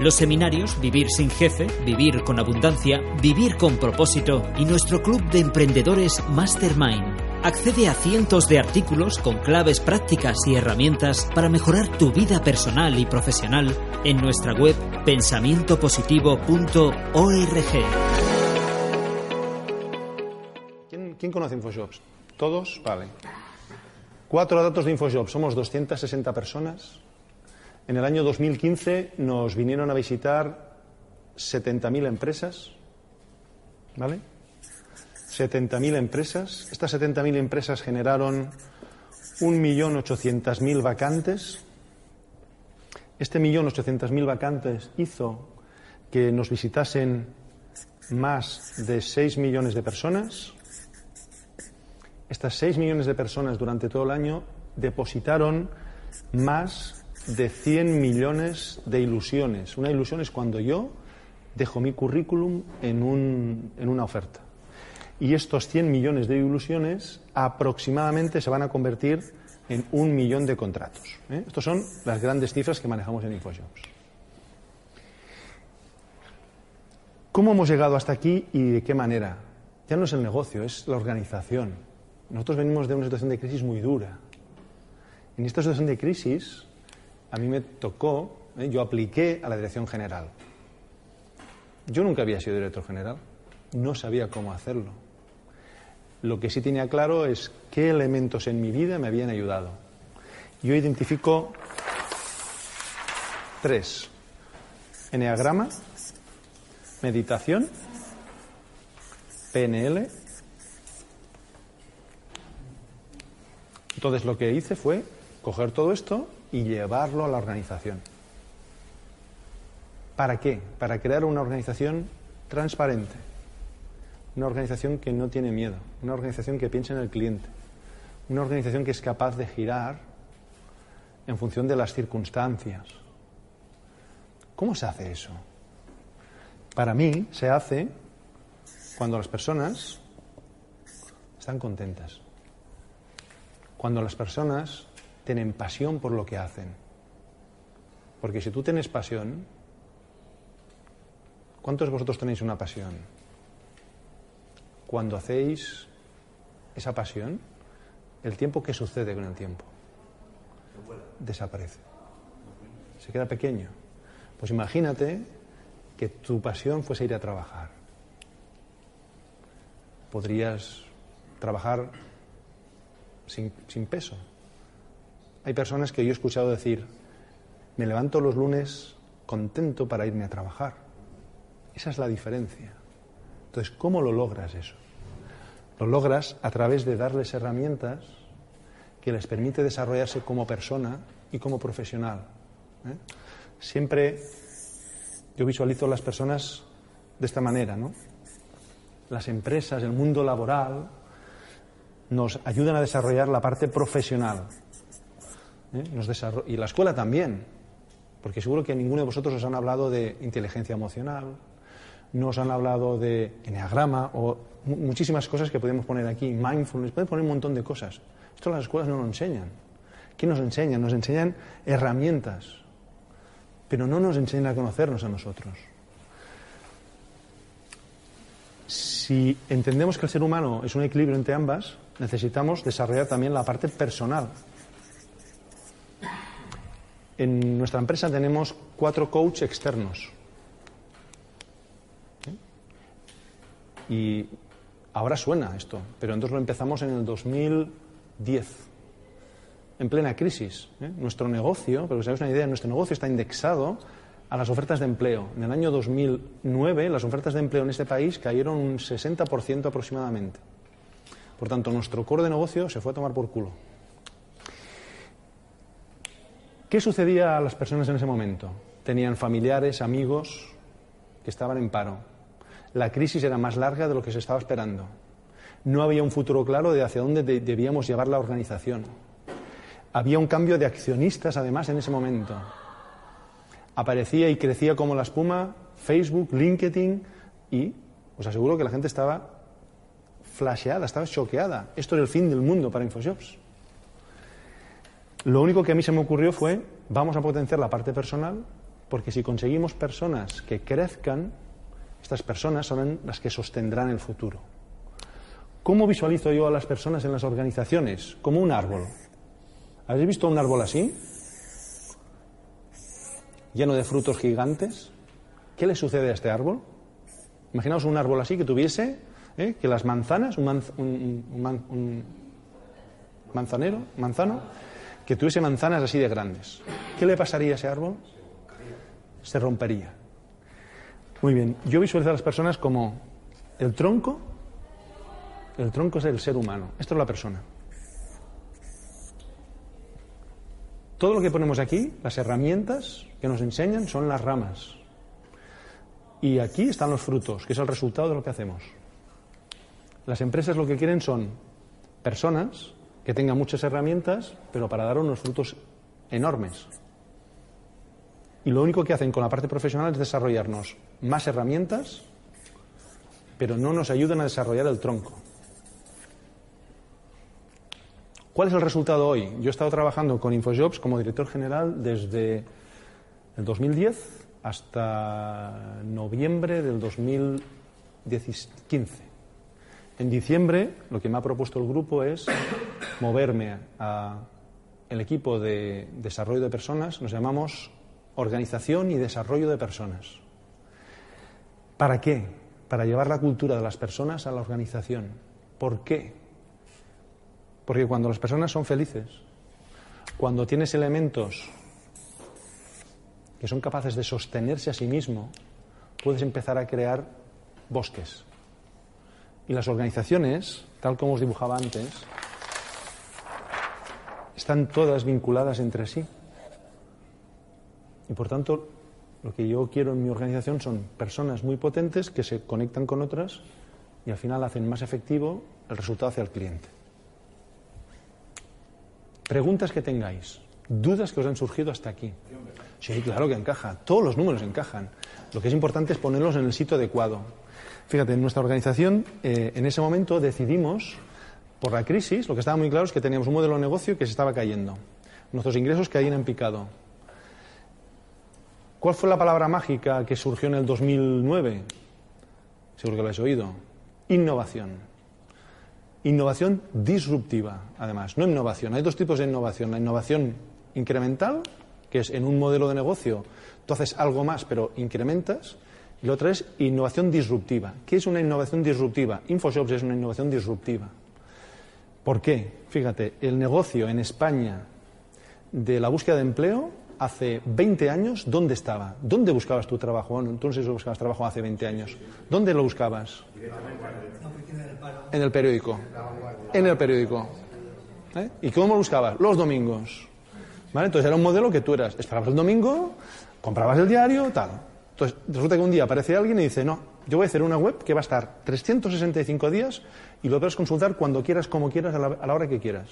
Los seminarios Vivir sin jefe, Vivir con abundancia, Vivir con propósito y nuestro club de emprendedores Mastermind. Accede a cientos de artículos con claves prácticas y herramientas para mejorar tu vida personal y profesional en nuestra web pensamientopositivo.org. ¿Quién, conoce InfoJobs? ¿Todos? Vale. Cuatro datos de InfoJobs. Somos 260 personas. En el año 2015 nos vinieron a visitar 70.000 empresas. ¿Vale? 70.000 empresas. Estas 70.000 empresas generaron 1.800.000 vacantes. Este 1.800.000 vacantes hizo que nos visitasen más de 6 millones de personas. Estas 6 millones de personas durante todo el año depositaron más de 100 millones de ilusiones. Una ilusión es cuando yo dejo mi currículum en, un, en una oferta. Y estos 100 millones de ilusiones aproximadamente se van a convertir en un millón de contratos. ¿eh? Estas son las grandes cifras que manejamos en InfoJobs. ¿Cómo hemos llegado hasta aquí y de qué manera? Ya no es el negocio, es la organización. Nosotros venimos de una situación de crisis muy dura. En esta situación de crisis, a mí me tocó, ¿eh? yo apliqué a la dirección general. Yo nunca había sido director general, no sabía cómo hacerlo. Lo que sí tenía claro es qué elementos en mi vida me habían ayudado. Yo identifico tres. Enneagrama, meditación, PNL. Entonces lo que hice fue coger todo esto y llevarlo a la organización. ¿Para qué? Para crear una organización transparente, una organización que no tiene miedo, una organización que piensa en el cliente, una organización que es capaz de girar en función de las circunstancias. ¿Cómo se hace eso? Para mí se hace cuando las personas están contentas, cuando las personas tienen pasión por lo que hacen. Porque si tú tienes pasión, ¿cuántos de vosotros tenéis una pasión? Cuando hacéis esa pasión, el tiempo que sucede con el tiempo desaparece. Se queda pequeño. Pues imagínate que tu pasión fuese ir a trabajar. Podrías trabajar sin, sin peso, hay personas que yo he escuchado decir, me levanto los lunes contento para irme a trabajar. Esa es la diferencia. Entonces, ¿cómo lo logras eso? Lo logras a través de darles herramientas que les permite desarrollarse como persona y como profesional. ¿eh? Siempre yo visualizo a las personas de esta manera, ¿no? Las empresas, el mundo laboral, nos ayudan a desarrollar la parte profesional, ¿eh? Nos y la escuela también, porque seguro que ninguno de vosotros os han hablado de inteligencia emocional, no os han hablado de enneagrama o muchísimas cosas que podemos poner aquí, mindfulness, pueden poner un montón de cosas. Esto las escuelas no lo enseñan. ¿Qué nos enseñan? Nos enseñan herramientas, pero no nos enseñan a conocernos a nosotros. Si entendemos que el ser humano es un equilibrio entre ambas, necesitamos desarrollar también la parte personal, en nuestra empresa tenemos cuatro coaches externos. Y ahora suena esto, pero entonces lo empezamos en el 2010, en plena crisis. ¿eh? Nuestro negocio, para que os una idea, nuestro negocio está indexado a las ofertas de empleo. En el año 2009 las ofertas de empleo en este país cayeron un 60% aproximadamente. Por tanto, nuestro core de negocio se fue a tomar por culo. ¿Qué sucedía a las personas en ese momento? Tenían familiares, amigos que estaban en paro. La crisis era más larga de lo que se estaba esperando. No había un futuro claro de hacia dónde debíamos llevar la organización. Había un cambio de accionistas, además, en ese momento. Aparecía y crecía como la espuma Facebook, LinkedIn y os aseguro que la gente estaba flasheada, estaba choqueada. Esto era el fin del mundo para InfoShops. Lo único que a mí se me ocurrió fue, vamos a potenciar la parte personal, porque si conseguimos personas que crezcan, estas personas son las que sostendrán el futuro. ¿Cómo visualizo yo a las personas en las organizaciones? Como un árbol. ¿Habéis visto un árbol así? Lleno de frutos gigantes. ¿Qué le sucede a este árbol? Imaginaos un árbol así que tuviese, ¿eh? que las manzanas, un, un manzanero, manzano, que tuviese manzanas así de grandes. ¿Qué le pasaría a ese árbol? Se rompería. Muy bien, yo visualizo a las personas como el tronco, el tronco es el ser humano, esto es la persona. Todo lo que ponemos aquí, las herramientas que nos enseñan, son las ramas. Y aquí están los frutos, que es el resultado de lo que hacemos. Las empresas lo que quieren son personas que tenga muchas herramientas, pero para dar unos frutos enormes. Y lo único que hacen con la parte profesional es desarrollarnos más herramientas, pero no nos ayudan a desarrollar el tronco. ¿Cuál es el resultado hoy? Yo he estado trabajando con InfoJobs como director general desde el 2010 hasta noviembre del 2015. En diciembre lo que me ha propuesto el grupo es moverme al equipo de desarrollo de personas, nos llamamos Organización y Desarrollo de Personas. ¿Para qué? Para llevar la cultura de las personas a la organización. ¿Por qué? Porque cuando las personas son felices, cuando tienes elementos que son capaces de sostenerse a sí mismo, puedes empezar a crear bosques, y las organizaciones, tal como os dibujaba antes, están todas vinculadas entre sí. Y por tanto, lo que yo quiero en mi organización son personas muy potentes que se conectan con otras y al final hacen más efectivo el resultado hacia el cliente. Preguntas que tengáis, dudas que os han surgido hasta aquí. Sí, claro que encaja, todos los números encajan. Lo que es importante es ponerlos en el sitio adecuado. Fíjate, en nuestra organización, eh, en ese momento decidimos, por la crisis, lo que estaba muy claro es que teníamos un modelo de negocio que se estaba cayendo. Nuestros ingresos caían en picado. ¿Cuál fue la palabra mágica que surgió en el 2009? Seguro que lo habéis oído. Innovación. Innovación disruptiva, además, no innovación. Hay dos tipos de innovación. La innovación incremental, que es en un modelo de negocio, tú haces algo más pero incrementas, y la otra es innovación disruptiva. ¿Qué es una innovación disruptiva? InfoShops es una innovación disruptiva. ¿Por qué? Fíjate, el negocio en España de la búsqueda de empleo hace 20 años, ¿dónde estaba? ¿Dónde buscabas tu trabajo? Bueno, entonces buscabas trabajo hace 20 años. ¿Dónde lo buscabas? En el periódico. En el periódico. ¿Eh? ¿Y cómo lo buscabas? Los domingos. ¿Vale? Entonces era un modelo que tú eras, esperabas el domingo, comprabas el diario, tal. Entonces, resulta que un día aparece alguien y dice, no, yo voy a hacer una web que va a estar 365 días y lo puedes consultar cuando quieras, como quieras, a la, hora que quieras.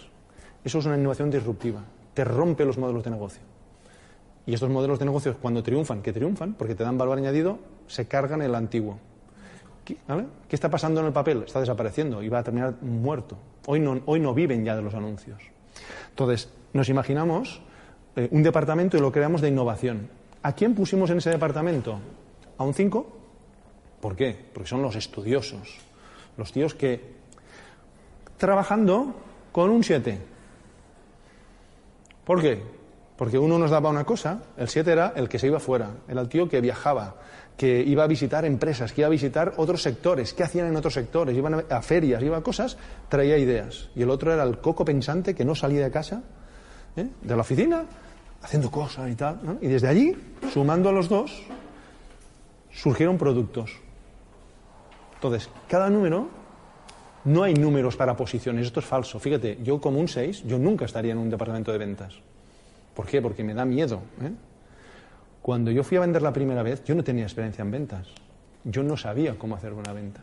Eso es una innovación disruptiva. Te rompe los modelos de negocio. Y estos modelos de negocio, cuando triunfan, que triunfan, porque te dan valor añadido, se cargan el antiguo. ¿Qué, ¿Qué está pasando en el papel? Está desapareciendo y va a terminar muerto. Hoy no, hoy no viven ya de los anuncios. Entonces, nos imaginamos eh, un departamento y lo creamos de innovación ¿A quién pusimos en ese departamento? ¿A un 5? ¿Por qué? Porque son los estudiosos, los tíos que trabajando con un 7. ¿Por qué? Porque uno nos daba una cosa, el 7 era el que se iba fuera, era el tío que viajaba, que iba a visitar empresas, que iba a visitar otros sectores, qué hacían en otros sectores, iban a ferias, iba a cosas, traía ideas. Y el otro era el coco pensante que no salía de casa, ¿eh? de la oficina, haciendo cosas y tal. Y desde allí, sumando a los dos, surgieron productos. Entonces, cada número, no hay números para posiciones, esto es falso. Fíjate, yo como un 6, yo nunca estaría en un departamento de ventas. ¿Por qué? Porque me da miedo. ¿eh? Cuando yo fui a vender la primera vez, yo no tenía experiencia en ventas. Yo no sabía cómo hacer una venta.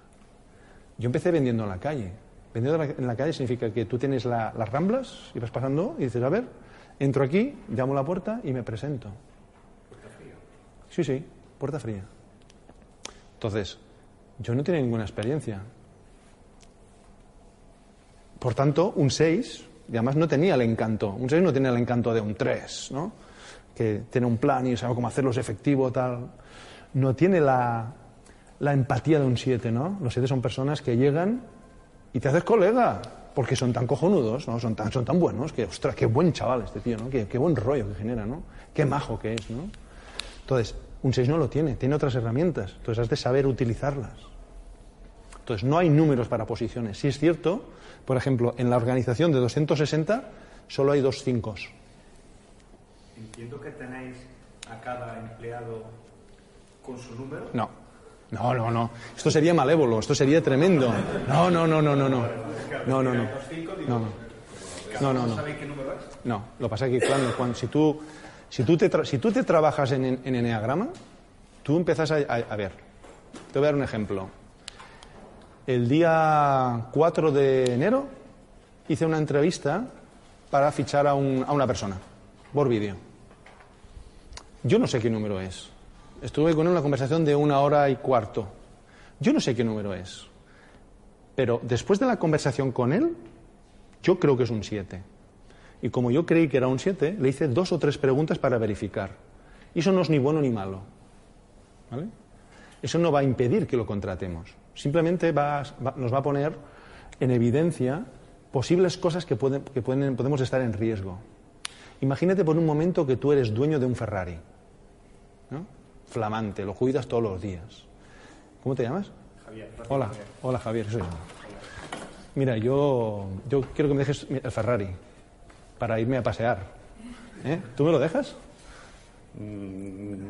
Yo empecé vendiendo en la calle. Vendiendo en la calle significa que tú tienes las ramblas y vas pasando y dices, a ver, entro aquí, llamo a la puerta y me presento. ¿Puerta fría? Sí, sí, puerta fría. Entonces, yo no tenía ninguna experiencia. Por tanto, un 6, y además no tenía el encanto. Un 6 no tenía el encanto de un 3, ¿no? Que tiene un plan y sabe cómo hacerlos efectivo, tal. No tiene la, la empatía de un 7, ¿no? Los 7 son personas que llegan y te haces colega, porque son tan cojonudos, ¿no? Son tan, son tan buenos, que, ostras, qué buen chaval este tío, ¿no? Qué, qué buen rollo que genera, ¿no? Qué majo que es, ¿no? Entonces, un 6 no lo tiene, tiene otras herramientas, entonces has de saber utilizarlas. Entonces, no hay números para posiciones. Si es cierto, por ejemplo, en la organización de 260 solo hay dos 5. Entiendo que tenéis a cada empleado con su número. No. No, no, no. Esto sería malévolo, esto sería tremendo. No, no, no, no, no, no. No, no, no. No, no. No, no, no. No, lo pasa que cuando, cuando- si, tú, si, tú te tra- si tú te trabajas en, en Enneagrama, tú empiezas a, a- a ver. Te voy a dar un ejemplo. El día 4 de enero hice una entrevista para fichar a, un- a una persona por vídeo. Yo no sé qué número es. Estuve con él en una conversación de una hora y cuarto. Yo no sé qué número es. Pero después de la conversación con él, yo creo que es un 7. Y como yo creí que era un 7, le hice dos o tres preguntas para verificar. Y eso no es ni bueno ni malo. ¿Vale? Eso no va a impedir que lo contratemos. Simplemente va- nos va a poner en evidencia posibles cosas que, pueden- que pueden- podemos estar en riesgo. Imagínate por un momento que tú eres dueño de un Ferrari. Flamante, lo cuidas todos los días. ¿Cómo te llamas? Javier. Hola, hola Javier, soy yo. Mira, yo, yo quiero que me dejes el Ferrari para irme a pasear. ¿Eh? ¿Tú me lo dejas?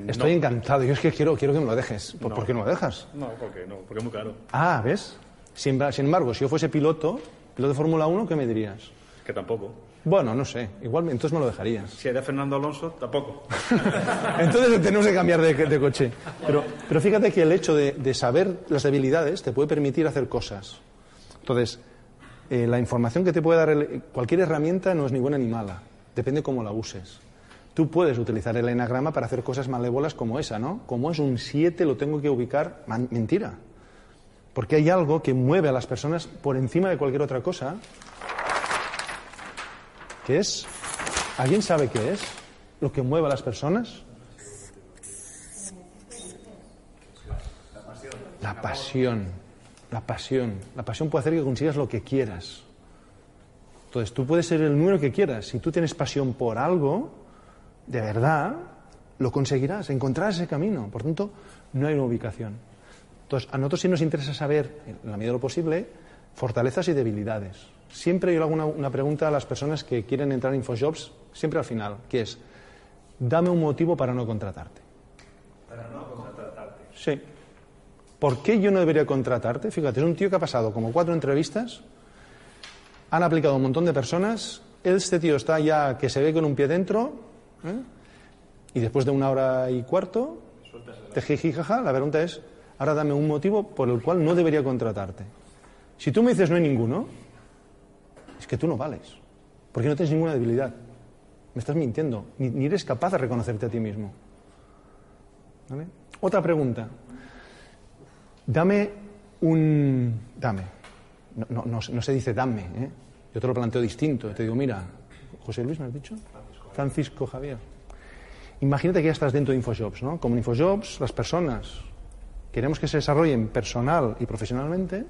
Estoy encantado. Yo es que quiero, quiero que me lo dejes. ¿Por, ¿por qué no lo dejas? No, porque no, porque es muy caro. Ah, ¿ves? Sin, sin embargo, si yo fuese piloto, piloto de Fórmula 1, ¿qué me dirías? Que tampoco. Bueno, no sé. Igual, entonces me lo dejarías. Si era Fernando Alonso, tampoco. Entonces tenemos que cambiar de, de coche. Pero, pero fíjate que el hecho de, de saber las debilidades te puede permitir hacer cosas. Entonces, eh, la información que te puede dar el- cualquier herramienta no es ni buena ni mala. Depende cómo la uses. Tú puedes utilizar el enagrama para hacer cosas malévolas como esa, ¿no? Como es un 7, lo tengo que ubicar. Man- mentira. Porque hay algo que mueve a las personas por encima de cualquier otra cosa. ¿Qué es? ¿Alguien sabe qué es? Lo que mueve a las personas. La pasión. La pasión. La pasión puede hacer que consigas lo que quieras. Entonces, tú puedes ser el número que quieras. Si tú tienes pasión por algo, de verdad, lo conseguirás, encontrarás ese camino. Por tanto, no hay una ubicación. Entonces, a nosotros sí nos interesa saber, en la medida de lo posible, fortalezas y debilidades. Siempre yo le hago una, una pregunta a las personas que quieren entrar en InfoJobs, siempre al final, que es, dame un motivo para no contratarte. Para no contratarte. Sí. ¿Por qué yo no debería contratarte? Fíjate, es un tío que ha pasado como cuatro entrevistas, han aplicado un montón de personas, este tío está ya que se ve con un pie dentro, ¿eh? y después de una hora y cuarto, de jiji jaja, la pregunta es, ahora dame un motivo por el cual no debería contratarte. Si tú me dices no hay ninguno, que tú no vales, porque no tienes ninguna debilidad. Me estás mintiendo, ni, ni eres capaz de reconocerte a ti mismo. ¿Vale? Otra pregunta. Dame un... Dame. No, no- no se- no se dice dame, ¿eh? Yo te lo planteo distinto. Te digo, mira, José Luis, ¿me has dicho? Francisco Javier. Imagínate que ya estás dentro de InfoJobs, ¿no? Como en InfoJobs, las personas queremos que se desarrollen personal y profesionalmente.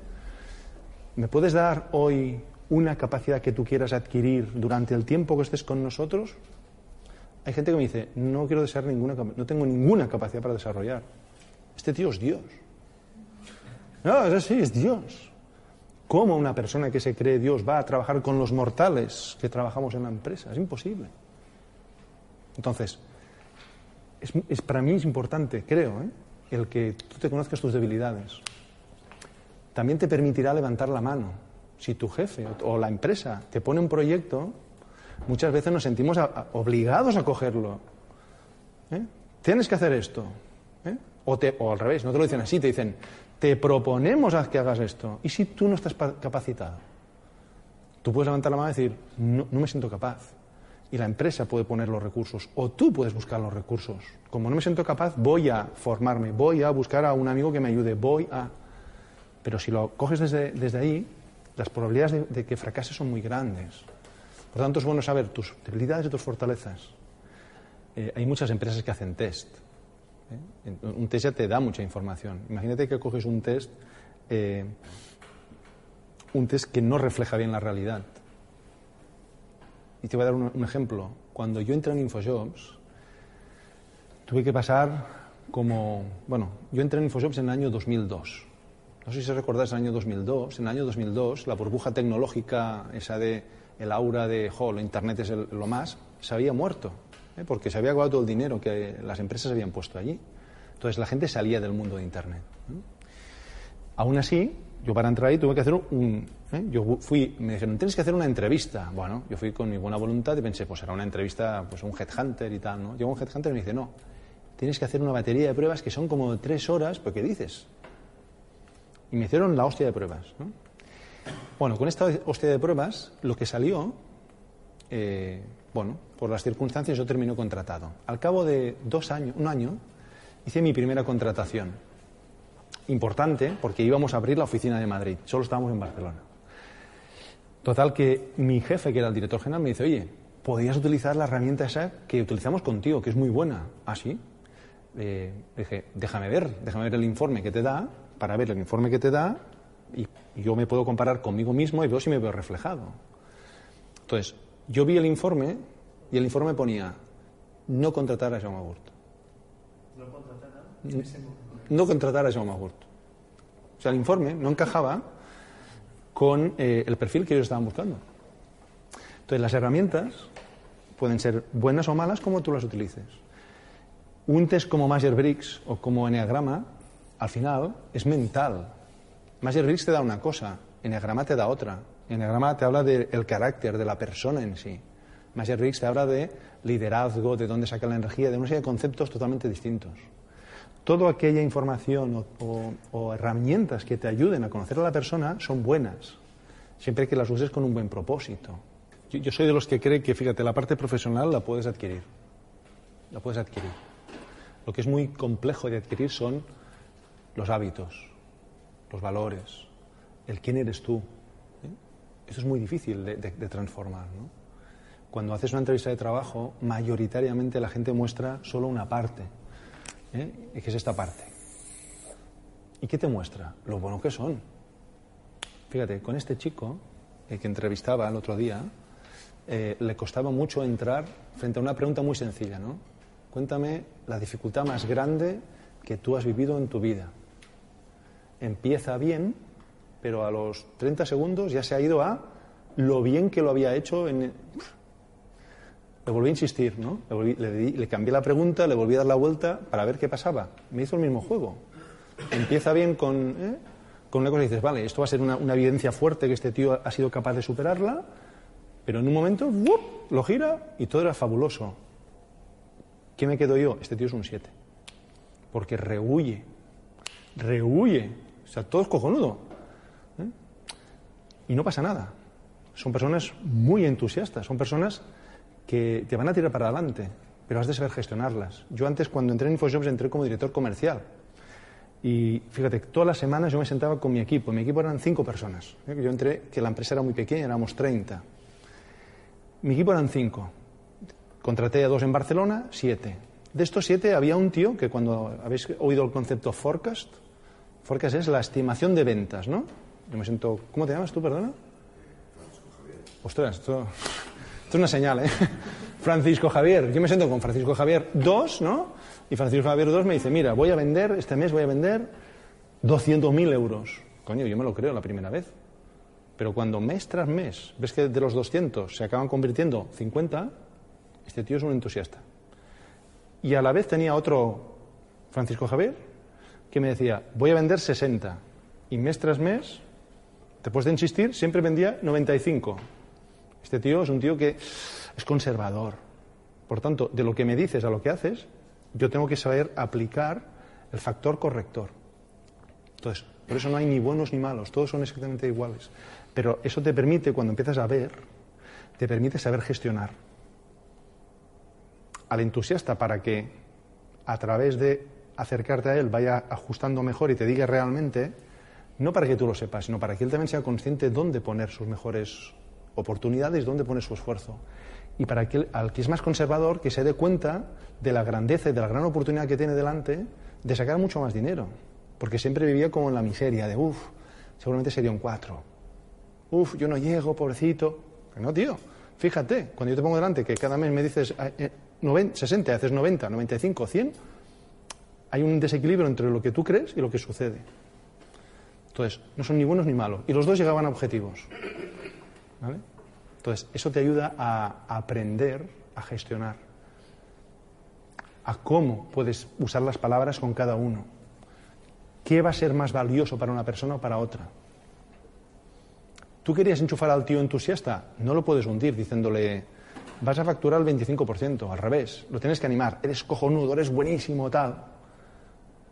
¿Me puedes dar hoy una capacidad que tú quieras adquirir durante el tiempo que estés con nosotros? Hay gente que me dice, no quiero desear ninguna, no tengo ninguna capacidad para desarrollar. Este tío es Dios. No, es así, es Dios. ¿Cómo una persona que se cree Dios va a trabajar con los mortales que trabajamos en la empresa? Es imposible. Entonces, es, es- para mí es importante, creo, ¿eh? el que tú te conozcas tus debilidades. También te permitirá levantar la mano. Si tu jefe o, la empresa te pone un proyecto, muchas veces nos sentimos obligados a cogerlo. ¿eh? Tienes que hacer esto. ¿eh? O, te- o al revés, no te lo dicen así, te dicen, te proponemos a que hagas esto. ¿Y si tú no estás pa- capacitado? Tú puedes levantar la mano y decir, no, no me siento capaz. Y la empresa puede poner los recursos, o tú puedes buscar los recursos. Como no me siento capaz, voy a formarme, voy a buscar a un amigo que me ayude, voy a... Pero si lo coges desde, desde ahí, las probabilidades de, que fracases son muy grandes. Por tanto, es bueno saber tus debilidades y tus fortalezas. Eh, hay muchas empresas que hacen test. ¿eh? Un test ya te da mucha información. Imagínate que coges un test, eh, un test que no refleja bien la realidad. Y te voy a dar un, un ejemplo. Cuando yo entré en InfoJobs, tuve que pasar como... Bueno, yo entré en InfoJobs en el año 2002. No sé si recordáis el año 2002. En el año 2002, la burbuja tecnológica, esa de el aura de, jo, lo Internet es el- lo más, se había muerto. ¿eh? Porque se había acabado todo el dinero que las empresas habían puesto allí. Entonces la gente salía del mundo de Internet. ¿no? Aún así, yo para entrar ahí tuve que hacer un... ¿eh? Yo fui, me dijeron, tienes que hacer una entrevista. Bueno, yo fui con mi buena voluntad y pensé, pues será una entrevista, pues un headhunter y tal, ¿no? Llegó un headhunter y me dice, no, tienes que hacer una batería de pruebas que son como tres horas, ¿pero qué dices? Y me hicieron la hostia de pruebas, ¿no? Bueno, con esta hostia de pruebas, lo que salió, eh, bueno, por las circunstancias yo terminé contratado. Al cabo de dos años, un año, hice mi primera contratación importante porque íbamos a abrir la oficina de Madrid, solo estábamos en Barcelona. Total que mi jefe, que era el director general, me dice, oye, podrías utilizar la herramienta esa que utilizamos contigo, que es muy buena. ¿Ah, sí? Eh, dije, déjame ver, déjame ver el informe que te da, para ver el informe que te da, y yo me puedo comparar conmigo mismo y veo si me veo reflejado. Entonces, yo vi el informe y el informe ponía, no contratar a Jaume Gurt. No contratar a Jaume Gurt. O sea, el informe no encajaba con eh, el perfil que ellos estaban buscando. Entonces, las herramientas pueden ser buenas o malas como tú las utilices. Un test como Myers-Briggs o como Enneagrama, al final, es mental. Myers-Briggs te da una cosa, Enneagrama te da otra. Enneagrama te habla del carácter de la persona en sí. Myers-Briggs te habla de liderazgo, de dónde saca la energía, de una serie de conceptos totalmente distintos. Toda aquella información o herramientas que te ayuden a conocer a la persona son buenas, siempre que las uses con un buen propósito. Yo, yo soy de los que cree que, fíjate, la parte profesional la puedes adquirir. La puedes adquirir. Lo que es muy complejo de adquirir son los hábitos, los valores, el quién eres tú. ¿eh? Eso es muy difícil de, transformar. ¿no? Cuando haces una entrevista de trabajo, mayoritariamente la gente muestra solo una parte, ¿eh? que es esta parte. ¿Y qué te muestra? Lo bueno que son. Fíjate, con este chico eh, que entrevistaba el otro día, eh, le costaba mucho entrar frente a una pregunta muy sencilla, ¿no? Cuéntame la dificultad más grande que tú has vivido en tu vida. Empieza bien, pero a los 30 segundos ya se ha ido a lo bien que lo había hecho en... Le volví a insistir, ¿no? Le, le cambié la pregunta, le volví a dar la vuelta para ver qué pasaba. Me hizo el mismo juego. Empieza bien con, ¿eh? con una cosa y dices, vale, esto va a ser una, evidencia fuerte que este tío ha sido capaz de superarla, pero en un momento lo gira y todo era fabuloso. ¿Qué me quedo yo? Este tío es un 7. Porque rehuye. Rehuye. O sea, todo es cojonudo. ¿eh? Y no pasa nada. Son personas muy entusiastas. Son personas que te van a tirar para adelante, pero has de saber gestionarlas. Yo antes, cuando entré en InfoJobs, entré como director comercial. Y fíjate, todas las semanas yo me sentaba con mi equipo. Mi equipo eran cinco personas. ¿eh? Yo entré, que la empresa era muy pequeña, éramos 30. Mi equipo eran cinco. Contraté a dos en Barcelona, siete. De estos siete había un tío que cuando habéis oído el concepto forecast, forecast es la estimación de ventas, ¿no? Yo me siento, ¿cómo te llamas tú, perdona? Ostras, esto, esto es una señal, ¿eh? Francisco Javier, yo me siento con Francisco Javier 2, ¿no? Y Francisco Javier 2 me dice, mira, voy a vender, este mes voy a vender 200.000 euros. Coño, yo me lo creo la primera vez. Pero cuando mes tras mes ves que de los 200 se acaban convirtiendo 50, este tío es un entusiasta. Y a la vez tenía otro Francisco Javier que me decía, voy a vender 60. Y mes tras mes, después de insistir, siempre vendía 95. Este tío es un tío que es conservador. Por tanto, de lo que me dices a lo que haces, yo tengo que saber aplicar el factor corrector. Entonces, Por eso no hay ni buenos ni malos, todos son exactamente iguales. Pero eso te permite, cuando empiezas a ver, te permite saber gestionar. Al entusiasta para que a través de acercarte a él vaya ajustando mejor y te diga realmente, no para que tú lo sepas, sino para que él también sea consciente dónde poner sus mejores oportunidades, dónde pone su esfuerzo. Y para que al que es más conservador, que se dé cuenta de la grandeza y de la gran oportunidad que tiene delante de sacar mucho más dinero. Porque siempre vivía como en la miseria de, uff, seguramente sería un 4. Uf, yo no llego, pobrecito. no, tío, fíjate, cuando yo te pongo delante que cada mes me dices 60, eh, haces 90, 95, 100, hay un desequilibrio entre lo que tú crees y lo que sucede. Entonces, no son ni buenos ni malos. Y los dos llegaban a objetivos. Entonces, eso te ayuda a aprender a gestionar, a cómo puedes usar las palabras con cada uno. ¿Qué va a ser más valioso para una persona o para otra? ¿Tú querías enchufar al tío entusiasta? No lo puedes hundir diciéndole, vas a facturar el 25%, al revés, lo tienes que animar, eres cojonudo, eres buenísimo, tal.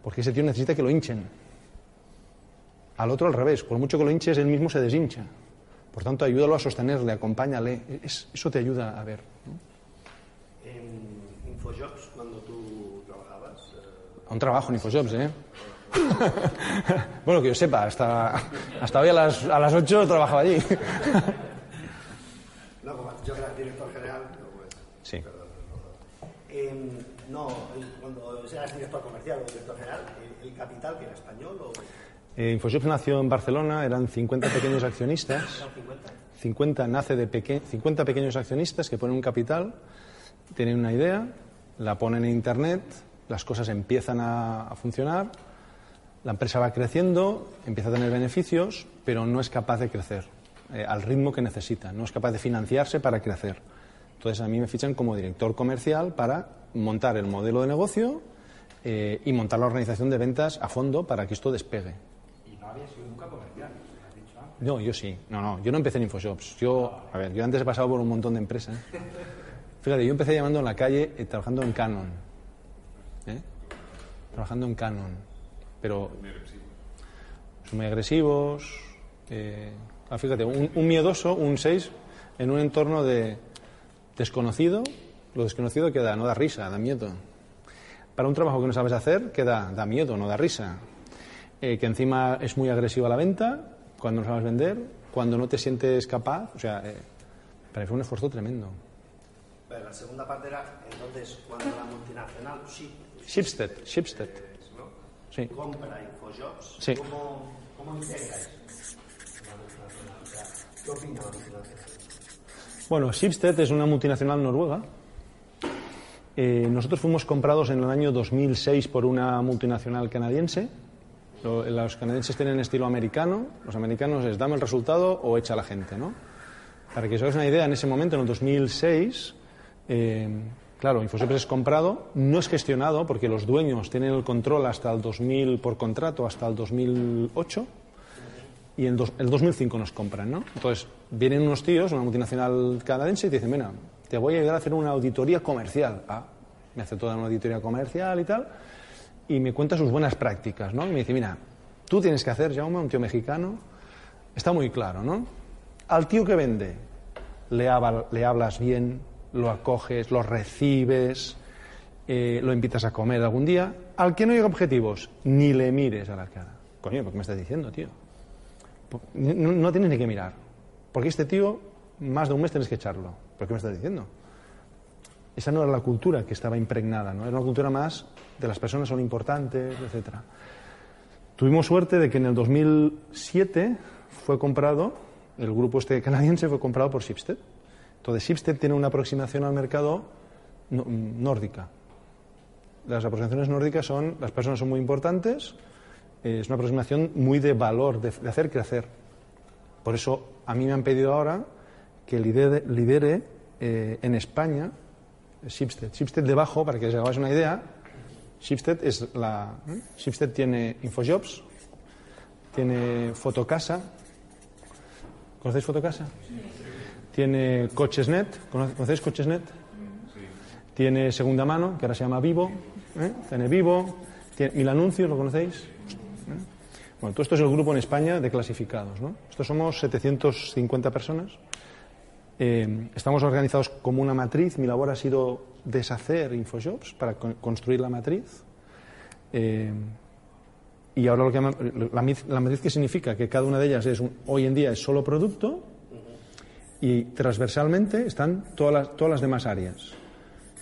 Porque ese tío necesita que lo hinchen. Al otro al revés, por mucho que lo hinches, él mismo se deshincha. Por tanto, ayúdalo a sostenerle, acompáñale. eso te ayuda a ver. En Infojobs, cuando tú trabajabas. A un trabajo en Infojobs, ¿eh? bueno, que yo sepa, hasta, hasta hoy a las, a las 8 trabajaba allí. no, como yo era director general. pues, sí. no, cuando eras director comercial o director general, ¿el, capital que era español o...? Eh, nació en Barcelona, eran 50 pequeños accionistas. 50? 50 nace de peque 50 pequeños accionistas que ponen un capital, tienen una idea, la ponen en Internet, las cosas empiezan a funcionar la empresa va creciendo, empieza a tener beneficios, pero no es capaz de crecer eh, al ritmo que necesita, no es capaz de financiarse para crecer. Entonces a mí me fichan como director comercial para montar el modelo de negocio eh, y montar la organización de ventas a fondo para que esto despegue. ¿Y no había sido nunca comercial? Dicho No, yo sí. No, no, yo no empecé en Infoshops. Yo, a ver, yo antes he pasado por un montón de empresas. Fíjate, yo empecé llamando en la calle eh, trabajando en Canon. Trabajando en Canon pero son muy agresivos. Eh, ah, fíjate, un, miedoso, un 6, en un entorno de desconocido, lo desconocido queda, no da risa, da miedo. Para un trabajo que no sabes hacer, queda, da miedo, no da risa. Eh, que encima es muy agresivo a la venta, cuando no sabes vender, cuando no te sientes capaz, o sea, eh, fue un esfuerzo tremendo. Pero la segunda parte era, entonces, cuando la multinacional, Shipstead, Shipstead sí. compra Infojobs, sí. ¿cómo, cómo integras? ¿Qué opina la Bueno, Schibsted es una multinacional noruega. Eh, nosotros fuimos comprados en el año 2006 por una multinacional canadiense. Los canadienses tienen estilo americano, los americanos es dame el resultado o echa a la gente, ¿no? Para que os hagáis una idea, en ese momento, en el 2006, eh, Claro, Infosep es comprado, no es gestionado porque los dueños tienen el control hasta el 2000 por contrato, hasta el 2008 y en el 2005 nos compran, ¿no? Entonces, vienen unos tíos, una multinacional canadiense y te dicen, mira, te voy a ayudar a hacer una auditoría comercial. Ah, me hace toda una auditoría comercial y tal, y me cuenta sus buenas prácticas, ¿no? Y me dice, mira, tú tienes que hacer, Jaume, un tío mexicano, está muy claro, ¿no? Al tío que vende, le, le hablas bien, lo acoges, lo recibes, eh, lo invitas a comer algún día. Al que no llega objetivos, ni le mires a la cara. Coño, ¿por qué me estás diciendo, tío? No, tienes ni que mirar. Porque este tío, más de un mes tienes que echarlo. ¿Por qué me estás diciendo? Esa no era la cultura que estaba impregnada, ¿no? Era una cultura más de las personas son importantes, etc. Tuvimos suerte de que en el 2007 fue comprado, el grupo este canadiense fue comprado por Shipstead entonces, Shipstead tiene una aproximación al mercado nórdica. Las aproximaciones nórdicas son, las personas son muy importantes, es una aproximación muy de valor, de, hacer crecer. Por eso a mí me han pedido ahora que lidere, eh, en España Shipstead. Shipstead debajo, para que os hagáis una idea, Shipstead es la. ¿eh? tiene Infojobs, tiene Fotocasa. ¿Conocéis Fotocasa? Sí. Tiene Cochesnet, ¿conocéis Cochesnet? Tiene Segunda Mano, que ahora se llama Vivo. ¿eh? Tiene Vivo. Tiene Mil Anuncios, ¿lo conocéis? ¿Eh? Bueno, todo esto es el grupo en España de clasificados. ¿no? Estos somos 750 personas. Eh, estamos organizados como una matriz. Mi labor ha sido deshacer Infojobs para con- construir la matriz. Eh, y ahora lo que la, la matriz que significa que cada una de ellas es un- hoy en día es solo producto y transversalmente están todas las, todas las demás áreas.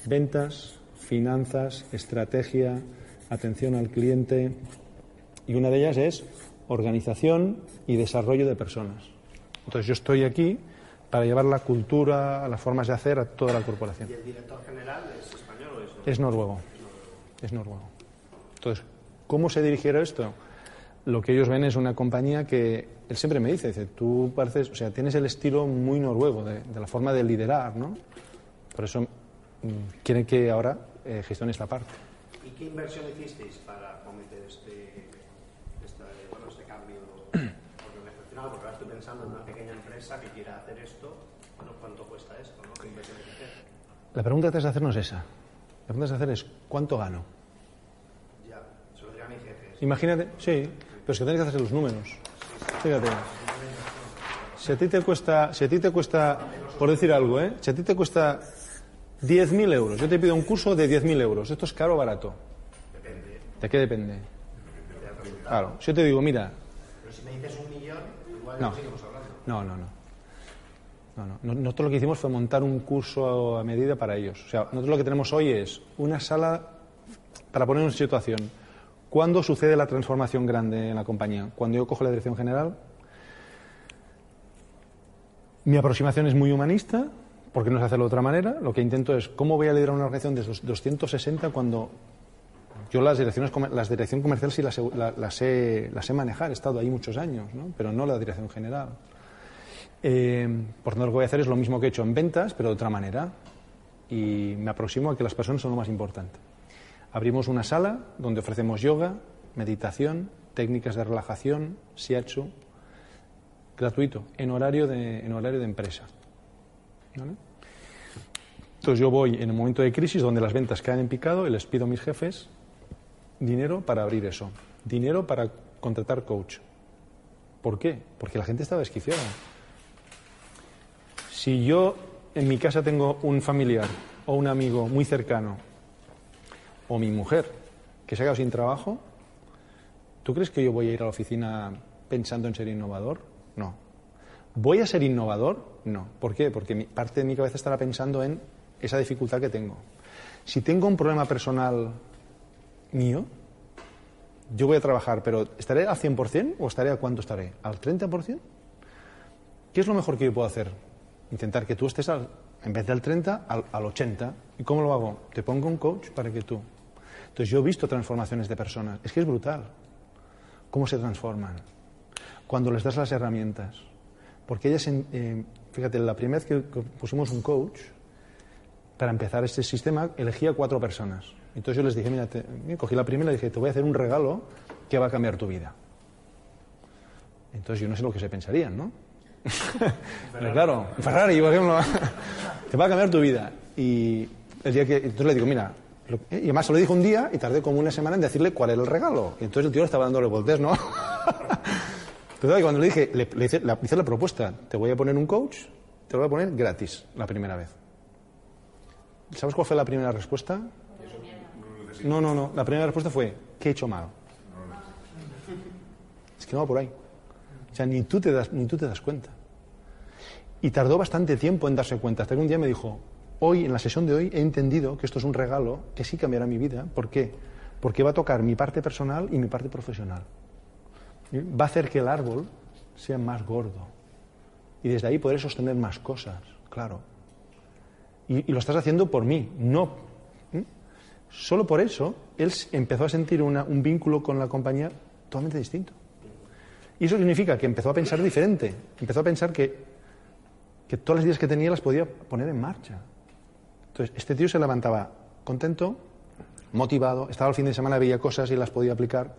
Ventas, finanzas, estrategia, atención al cliente y una de ellas es organización y desarrollo de personas. Entonces yo estoy aquí para llevar la cultura, las formas de hacer a toda la corporación. ¿Y el director general es español o es no? Es noruego. Es noruego. Entonces, ¿cómo se dirigiera esto? Lo que ellos ven es una compañía que él siempre me dice, dice, tú pareces, o sea, tienes el estilo muy noruego de, de la forma de liderar, ¿no? Por eso mm, quieren que ahora eh, gestione esta parte. ¿Y qué inversión hicisteis para cometer este, esta, bueno, este cambio organizacional? Porque ahora estoy pensando en una empresa que quiera hacer esto. Bueno, ¿cuánto cuesta esto? ¿no? ¿Qué inversión hay que hacer? La pregunta que te has de hacer no es esa. La pregunta que te has de hacer es ¿cuánto gano? Ya, se lo a mi jefe. Imagínate, sí, pero es que tienes que hacer los números. Fíjate. Si a ti te cuesta, si a ti te cuesta, por decir algo, ¿eh? Si a ti te cuesta 10.000 euros, yo te pido un curso de 10.000 euros, ¿esto es caro o barato? Depende. ¿De qué depende? Claro, si yo te digo, mira, Pero si me dices un millón, igual No. No, no, no. No, no. No- Nosotros lo que hicimos fue montar un curso a medida para ellos. O sea, nosotros lo que tenemos hoy es una sala para ponernos en situación. ¿Cuándo sucede la transformación grande en la compañía? Cuando yo cojo la dirección general. Mi aproximación es muy humanista, porque no sé hacerlo de otra manera. Lo que intento es cómo voy a liderar una organización de dos- 260 cuando yo las direcciones las dirección comercial sí las, las sé, las sé manejar, he estado ahí muchos años, ¿no? pero no la dirección general. Eh, por tanto, lo que voy a hacer es lo mismo que he hecho en ventas, pero de otra manera. Y me aproximo a que las personas son lo más importante. Abrimos una sala donde ofrecemos yoga, meditación, técnicas de relajación, shiatsu, gratuito, en horario de, en horario de empresa. Entonces yo voy en el momento de crisis donde las ventas caen en picado y les pido a mis jefes dinero para abrir eso, dinero para contratar coach. ¿Por qué? Porque la gente estaba desquiciada. Si yo en mi casa tengo un familiar o un amigo muy cercano o mi mujer que se ha quedado sin trabajo, ¿tú crees que yo voy a ir a la oficina pensando en ser innovador? No. ¿Voy a ser innovador? No. ¿Por qué? Porque parte de mi cabeza estará pensando en esa dificultad que tengo. Si tengo un problema personal mío, yo voy a trabajar, pero ¿estaré al 100% o estaré a cuánto estaré? ¿Al 30%? ¿Qué es lo mejor que yo puedo hacer? Intentar que tú estés al, en vez del 30 al, al 80. ¿Y cómo lo hago? Te pongo un coach para que tú. Entonces yo he visto transformaciones de personas. Es que es brutal. ¿Cómo se transforman? Cuando les das las herramientas. Porque ellas, eh, fíjate, la primera vez que pusimos un coach, para empezar este sistema, elegía cuatro personas. Entonces yo les dije, mira, cogí la primera y le dije, te voy a hacer un regalo que va a cambiar tu vida. Entonces yo no sé lo que se pensarían, ¿no? Pero claro, Ferrari, por ejemplo, te va a cambiar tu vida. Y el día que, entonces le digo, mira, y además se lo dijo un día y tardé como una semana en decirle cuál era el regalo. Y entonces el tío le estaba dándole voltees, ¿no? Entonces cuando le dije, le, le hice, la, hice la propuesta, te voy a poner un coach, te lo voy a poner gratis la primera vez. ¿Sabes cuál fue la primera respuesta? No, no, no. La primera respuesta fue, ¿qué he hecho mal? Es que no va por ahí. O sea, ni tú te das, ni tú te das cuenta. Y tardó bastante tiempo en darse cuenta, hasta que un día me dijo, hoy, en la sesión de hoy, he entendido que esto es un regalo que sí cambiará mi vida. ¿Por qué? Porque va a tocar mi parte personal y mi parte profesional. Va a hacer que el árbol sea más gordo. Y desde ahí podré sostener más cosas, claro. Y, lo estás haciendo por mí, no. Solo por eso él empezó a sentir un vínculo con la compañía totalmente distinto. Y eso significa que empezó a pensar diferente. Empezó a pensar que, que todas las ideas que tenía las podía poner en marcha. Entonces, este tío se levantaba contento, motivado, estaba el fin de semana, veía cosas y las podía aplicar.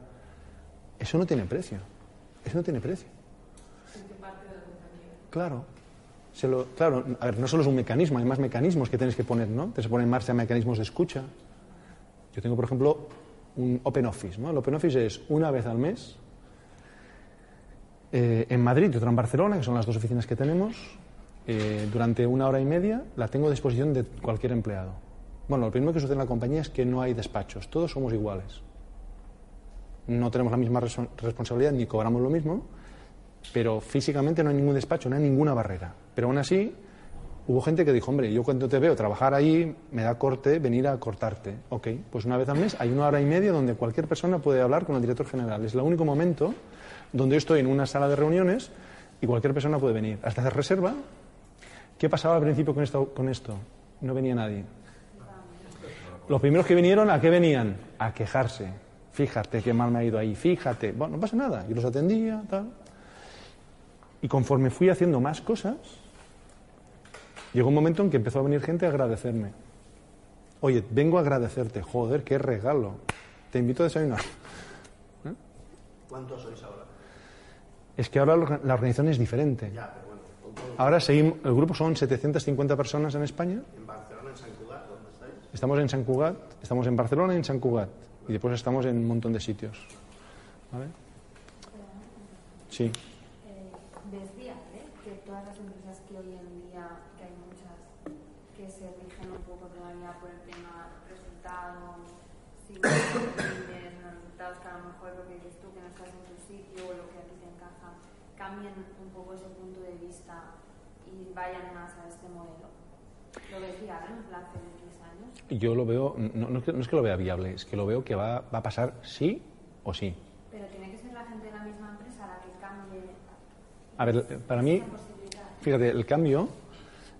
Eso no tiene precio. Eso no tiene precio. Claro. Claro, a ver, no solo es un mecanismo, hay más mecanismos que tienes que poner, ¿no? Te se ponen en marcha mecanismos de escucha. Yo tengo, por ejemplo, un Open Office, ¿no? El Open Office es una vez al mes eh, en Madrid y otra en Barcelona, que son las dos oficinas que tenemos, eh, durante una hora y media la tengo a disposición de cualquier empleado. Bueno, lo primero que sucede en la compañía es que no hay despachos, todos somos iguales. No tenemos la misma res- responsabilidad ni cobramos lo mismo, pero físicamente no hay ningún despacho, no hay ninguna barrera. Pero aún así, hubo gente que dijo, hombre, yo cuando te veo trabajar ahí, me da corte venir a cortarte. Ok, pues una vez al mes hay una hora y media donde cualquier persona puede hablar con el director general. Es el único momento donde yo estoy en una sala de reuniones y cualquier persona puede venir. Hasta hacer reserva. ¿Qué pasaba al principio con esto? Con esto? No venía nadie. Los primeros que vinieron, ¿a qué venían? A quejarse. Fíjate qué mal me ha ido ahí, fíjate. Bueno, no pasa nada. Yo los atendía, tal. Y conforme fui haciendo más cosas, llegó un momento en que empezó a venir gente a agradecerme. Oye, vengo a agradecerte. Joder, qué regalo. Te invito a desayunar. ¿Cuántos sois ahora? Es que ahora la organización es diferente. Ya, pero. Ahora seguimos, el grupo son 750 personas en España. En Barcelona, en Sant Cugat, ¿dónde estáis? Estamos en San Cugat, estamos en Barcelona y en San Cugat. Y después estamos en un montón de sitios. ¿Vale? Sí. Eh, decía ¿eh? que todas las empresas que hoy en día, que hay muchas, que se rigen un poco todavía por el tema resultados, si no tienes unos resultados que a lo mejor lo que dices tú, que no estás en tu sitio o lo que a ti te encaja, cambien un poco ese punto de vista y vayan más a este modelo. Lo ves viable en un plazo de tres años. Yo lo veo, no, no es que, no es que lo vea viable, es que lo veo que va, va a pasar sí o sí. Pero tiene que ser la gente de la misma empresa la que cambie A ver, para mí, fíjate, el cambio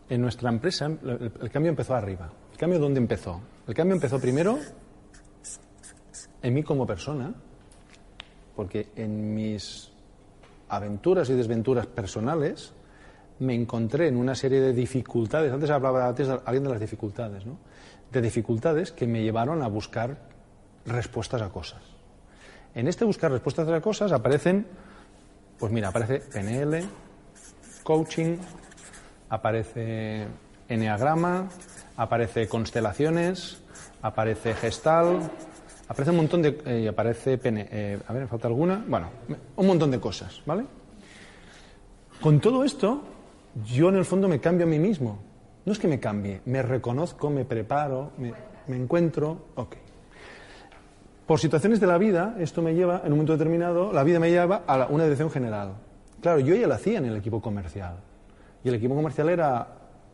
en nuestra empresa, el, el cambio empezó arriba. ¿El cambio dónde empezó? El cambio empezó primero en mí como persona, porque en mis aventuras y desventuras personales me encontré en una serie de dificultades, antes hablaba antes de- alguien de las dificultades, ¿no? De dificultades que me llevaron a buscar respuestas a cosas. En este buscar respuestas a cosas aparecen, pues mira, aparece PNL, coaching, aparece enneagrama, aparece constelaciones, aparece gestal, aparece un montón de, eh, aparece PN, eh, a ver, ¿me falta alguna? Bueno, un montón de cosas, ¿vale? Con todo esto, yo en el fondo me cambio a mí mismo. No es que me cambie, me reconozco, me preparo, me, encuentro, ok. Por situaciones de la vida, esto me lleva, en un momento determinado, la vida me lleva a una dirección general. Claro, yo ya lo hacía en el equipo comercial. Y el equipo comercial era,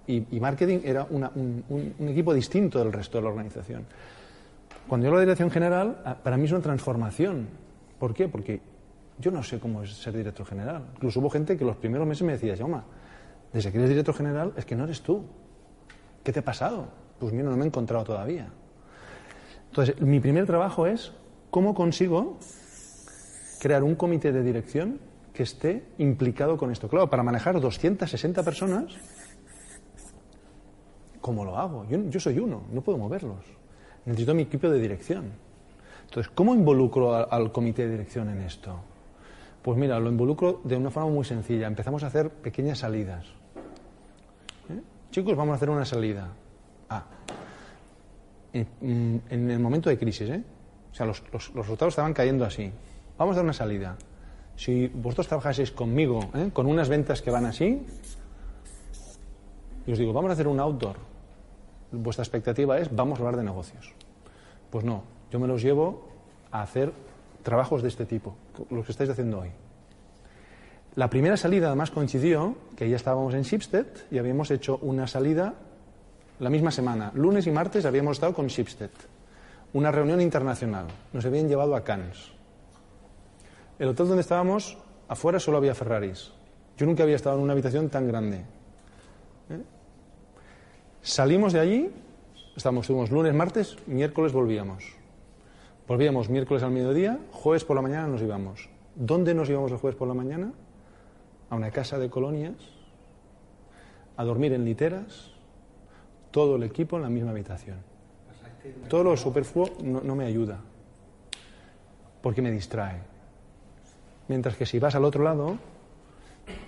y, marketing era un, equipo distinto del resto de la organización. Cuando yo hablo de dirección general, ah, para mí es una transformación. ¿Por qué? Porque yo no sé cómo es ser director general. Incluso hubo gente que los primeros meses me decía, Jaume, desde que eres director general es que no eres tú. ¿Qué te ha pasado? Pues mira, no me he encontrado todavía. Entonces, mi primer trabajo es cómo consigo crear un comité de dirección que esté implicado con esto. Claro, para manejar 260 personas, ¿cómo lo hago? Yo, soy uno, no puedo moverlos. Necesito mi equipo de dirección. Entonces, ¿cómo involucro al comité de dirección en esto? Pues mira, lo involucro de una forma muy sencilla. Empezamos a hacer pequeñas salidas. ¿Eh? Chicos, vamos a hacer una salida. Ah, en, mm, en el momento de crisis, ¿eh? O sea, los resultados estaban cayendo así. Vamos a dar una salida. Si vosotros trabajaseis conmigo, ¿eh? con unas ventas que van así, y os digo, vamos a hacer un outdoor. Vuestra expectativa es, vamos a hablar de negocios. Pues no, yo me los llevo a hacer trabajos de este tipo, los que estáis haciendo hoy. La primera salida además coincidió que ya estábamos en Shipstead y habíamos hecho una salida la misma semana. Lunes y martes habíamos estado con Shipstead. Una reunión internacional. Nos habían llevado a Cannes. El hotel donde estábamos, afuera solo había Ferraris. Yo nunca había estado en una habitación tan grande. ¿Eh? Salimos de allí, estamos, estuvimos lunes, martes, miércoles volvíamos. Volvíamos miércoles al mediodía, jueves por la mañana nos íbamos. ¿Dónde nos íbamos el jueves por la mañana? A una casa de colonias, a dormir en literas, todo el equipo en la misma habitación. Todo lo superfluo no, me ayuda, porque me distrae. Mientras que si vas al otro lado,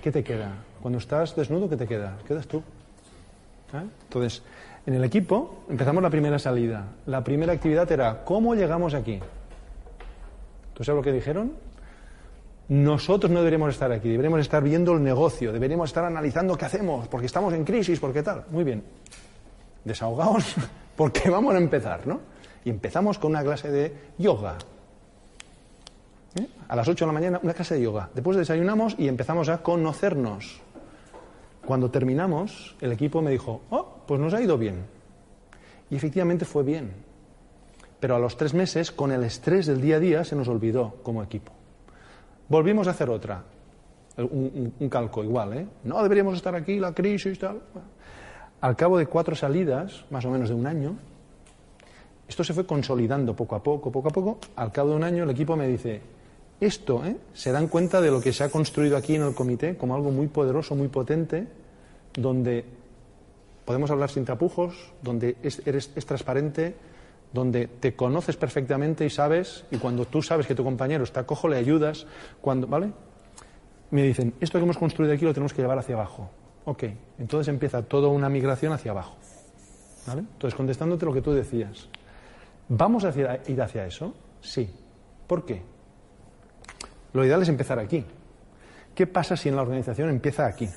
¿qué te queda? Cuando estás desnudo, ¿qué te queda? Quedas tú. ¿Eh? Entonces, en el equipo empezamos la primera salida. La primera actividad era, ¿cómo llegamos aquí? ¿Tú sabes lo que dijeron? Nosotros no deberíamos estar aquí, deberíamos estar viendo el negocio, deberíamos estar analizando qué hacemos, porque estamos en crisis, porque tal. Muy bien. Desahogaos, porque vamos a empezar, ¿no? Y empezamos con una clase de yoga. ¿Eh? A las 8 de la mañana, una clase de yoga. Después desayunamos y empezamos a conocernos. Cuando terminamos, el equipo me dijo, oh, pues nos ha ido bien. Y efectivamente fue bien. Pero a los tres meses, con el estrés del día a día, se nos olvidó como equipo. Volvimos a hacer otra, un, calco igual, ¿eh? No deberíamos estar aquí, la crisis, tal. Al cabo de cuatro salidas, más o menos de un año, esto se fue consolidando poco a poco, poco a poco. Al cabo de un año, el equipo me dice: Esto, ¿eh? Se dan cuenta de lo que se ha construido aquí en el comité como algo muy poderoso, muy potente, donde podemos hablar sin tapujos, donde eres, es transparente, donde te conoces perfectamente y sabes, y cuando tú sabes que tu compañero está cojo, le ayudas, cuando, ¿vale? Me dicen, esto que hemos construido aquí lo tenemos que llevar hacia abajo. Ok, entonces empieza toda una migración hacia abajo. ¿Vale? Entonces, contestándote lo que tú decías, ¿vamos a ir hacia eso? Sí. ¿Por qué? Lo ideal es empezar aquí. ¿Qué pasa si en la organización empieza aquí?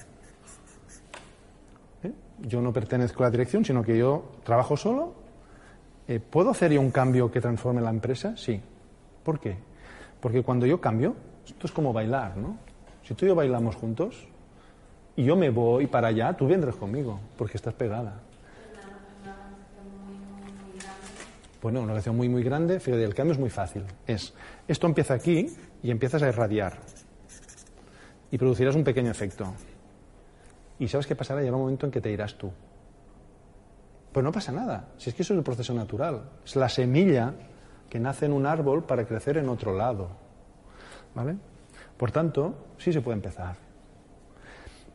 ¿Eh? Yo no pertenezco a la dirección, sino que yo trabajo solo eh, ¿puedo hacer yo un cambio que transforme la empresa? Sí. ¿Por qué? Porque cuando yo cambio, esto es como bailar, ¿no? Si tú y yo bailamos juntos y yo me voy para allá, tú vendrás conmigo, porque estás pegada. Bueno, una relación muy, muy grande, fíjate, el cambio es muy fácil. Es, esto empieza aquí y empiezas a irradiar. Y producirás un pequeño efecto. Y ¿sabes qué pasará? Llegará un momento en que te irás tú. Pues no pasa nada, si es que eso es el proceso natural. Es la semilla que nace en un árbol para crecer en otro lado. ¿Vale? Por tanto, sí se puede empezar.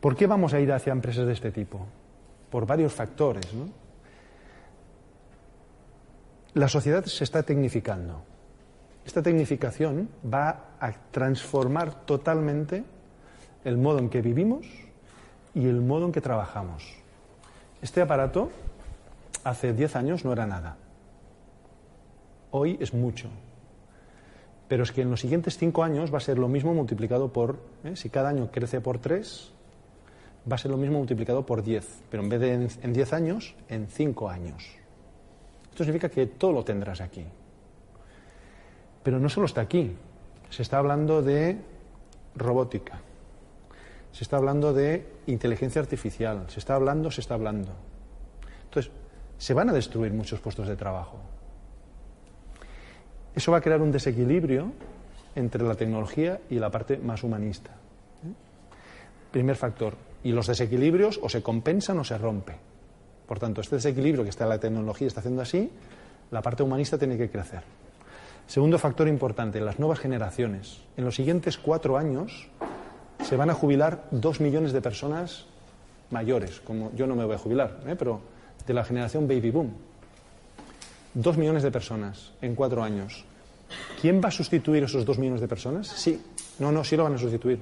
¿Por qué vamos a ir hacia empresas de este tipo? Por varios factores. ¿no? La sociedad se está tecnificando. Esta tecnificación va a transformar totalmente el modo en que vivimos y el modo en que trabajamos. Este aparato hace 10 años no era nada. Hoy es mucho. Pero es que en los siguientes 5 años va a ser lo mismo multiplicado por, ¿eh? si cada año crece por 3, va a ser lo mismo multiplicado por 10, pero en vez de en 10 años, en 5 años. Esto significa que todo lo tendrás aquí. Pero no solo está aquí, se está hablando de robótica, se está hablando de inteligencia artificial, se está hablando, se está hablando. Entonces, se van a destruir muchos puestos de trabajo. Eso va a crear un desequilibrio entre la tecnología y la parte más humanista. Primer factor. Y los desequilibrios o se compensan o se rompen. Por tanto, este desequilibrio que está en la tecnología está haciendo así, la parte humanista tiene que crecer. Segundo factor importante, las nuevas generaciones. En los siguientes cuatro años se van a jubilar dos millones de personas mayores, como yo no me voy a jubilar, ¿eh? pero de la generación baby boom. Dos millones de personas en cuatro años. ¿Quién va a sustituir esos dos millones de personas? Sí. No, no, sí lo van a sustituir.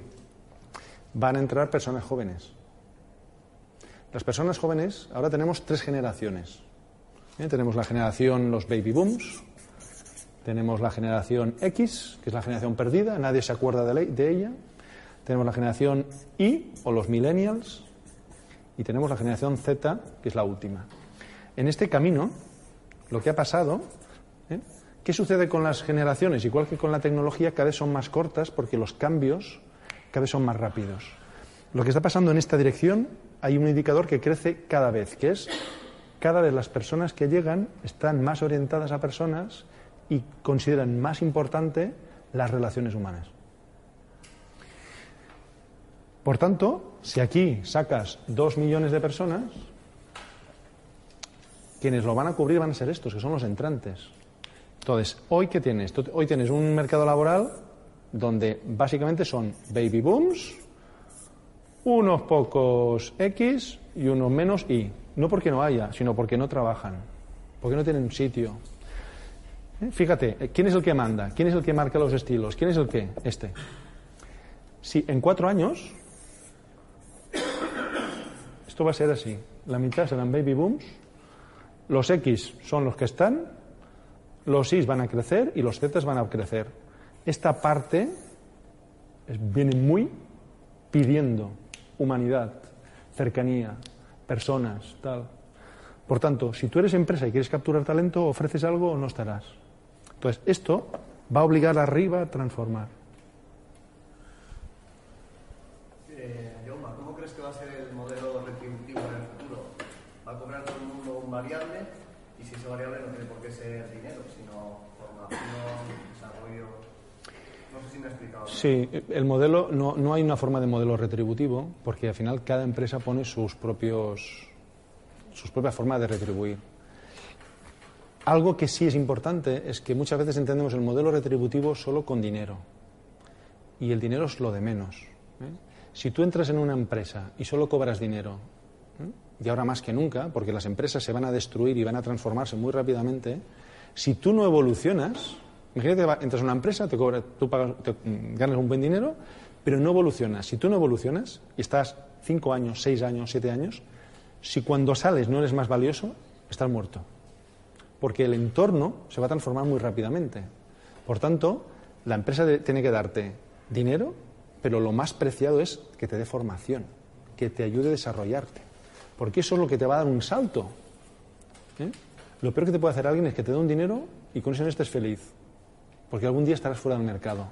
Van a entrar personas jóvenes. Las personas jóvenes, ahora tenemos tres generaciones. ¿Eh? Tenemos la generación, los baby booms, tenemos la generación X, que es la generación perdida, nadie se acuerda de, de ella. Tenemos la generación Y, o los millennials, y tenemos la generación Z, que es la última. En este camino, lo que ha pasado, ¿eh? ¿qué sucede con las generaciones? Igual que con la tecnología, cada vez son más cortas porque los cambios cada vez son más rápidos. Lo que está pasando en esta dirección, hay un indicador que crece cada vez, que es cada vez las personas que llegan están más orientadas a personas y consideran más importante las relaciones humanas. Por tanto, si aquí sacas dos millones de personas, quienes lo van a cubrir van a ser estos, que son los entrantes. Entonces, ¿hoy qué tienes? Hoy tienes un mercado laboral donde básicamente son baby booms, unos pocos X y unos menos Y. No porque no haya, sino porque no trabajan, porque no tienen sitio. ¿Eh? Fíjate, ¿quién es el que manda? ¿Quién es el que marca los estilos? ¿Quién es el que? Este. Si en cuatro años esto va a ser así. La mitad serán baby booms, los X son los que están, los Y van a crecer y los Z van a crecer. Esta parte viene muy pidiendo humanidad, cercanía, personas, tal. Por tanto, si tú eres empresa y quieres capturar talento, ofreces algo o no estarás. Entonces, esto va a obligar arriba a transformar. Eh, Jaume, ¿cómo crees que va a ser el modelo retributivo en el futuro? ¿Va a cobrar todo el mundo un variable? Y si ese variable no tiene por qué ser dinero, sino formación, desarrollo. No sé si me he explicado. bien. Sí, el modelo, no, no hay una forma de modelo retributivo, porque al final cada empresa pone sus propios sus propias formas de retribuir. Algo que sí es importante es que muchas veces entendemos el modelo retributivo solo con dinero. Y el dinero es lo de menos. ¿eh? Si tú entras en una empresa y solo cobras dinero, ¿eh? y ahora más que nunca, porque las empresas se van a destruir y van a transformarse muy rápidamente, si tú no evolucionas, imagínate entras a una empresa, te cobra, tú pagas- mm, ganas un buen dinero, pero no evolucionas. Si tú no evolucionas y estás cinco años, seis años, siete años, si cuando sales no eres más valioso, estás muerto. Porque el entorno se va a transformar muy rápidamente. Por tanto, la empresa tiene que darte dinero, pero lo más preciado es que te dé formación, que te ayude a desarrollarte. Porque eso es lo que te va a dar un salto. ¿eh? Lo peor que te puede hacer alguien es que te dé un dinero y con eso no estés feliz. Porque algún día estarás fuera del mercado.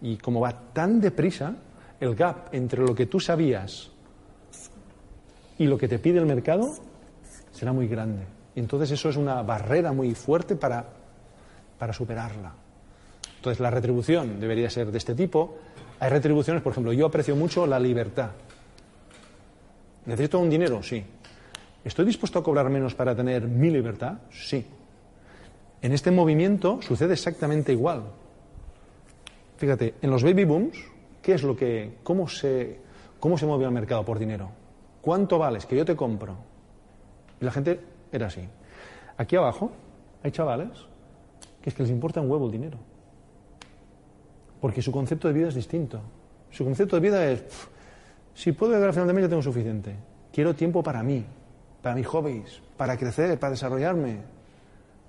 Y como va tan deprisa, el gap entre lo que tú sabías y lo que te pide el mercado será muy grande. Entonces eso es una barrera muy fuerte para, para superarla. Entonces la retribución debería ser de este tipo. Hay retribuciones, por ejemplo, yo aprecio mucho la libertad. ¿Necesito un dinero? Sí. ¿Estoy dispuesto a cobrar menos para tener mi libertad? Sí. En este movimiento sucede exactamente igual. Fíjate, en los baby booms, ¿qué es lo que, cómo se, cómo se mueve el mercado por dinero? ¿Cuánto vales? Que yo te compro. Y la gente era así. Aquí abajo hay chavales que es que les importa un huevo el dinero. Porque su concepto de vida es distinto. Su concepto de vida es, "Pf, si puedo llegar al final de mes ya tengo suficiente. Quiero tiempo para mí, para mis hobbies, para crecer, para desarrollarme.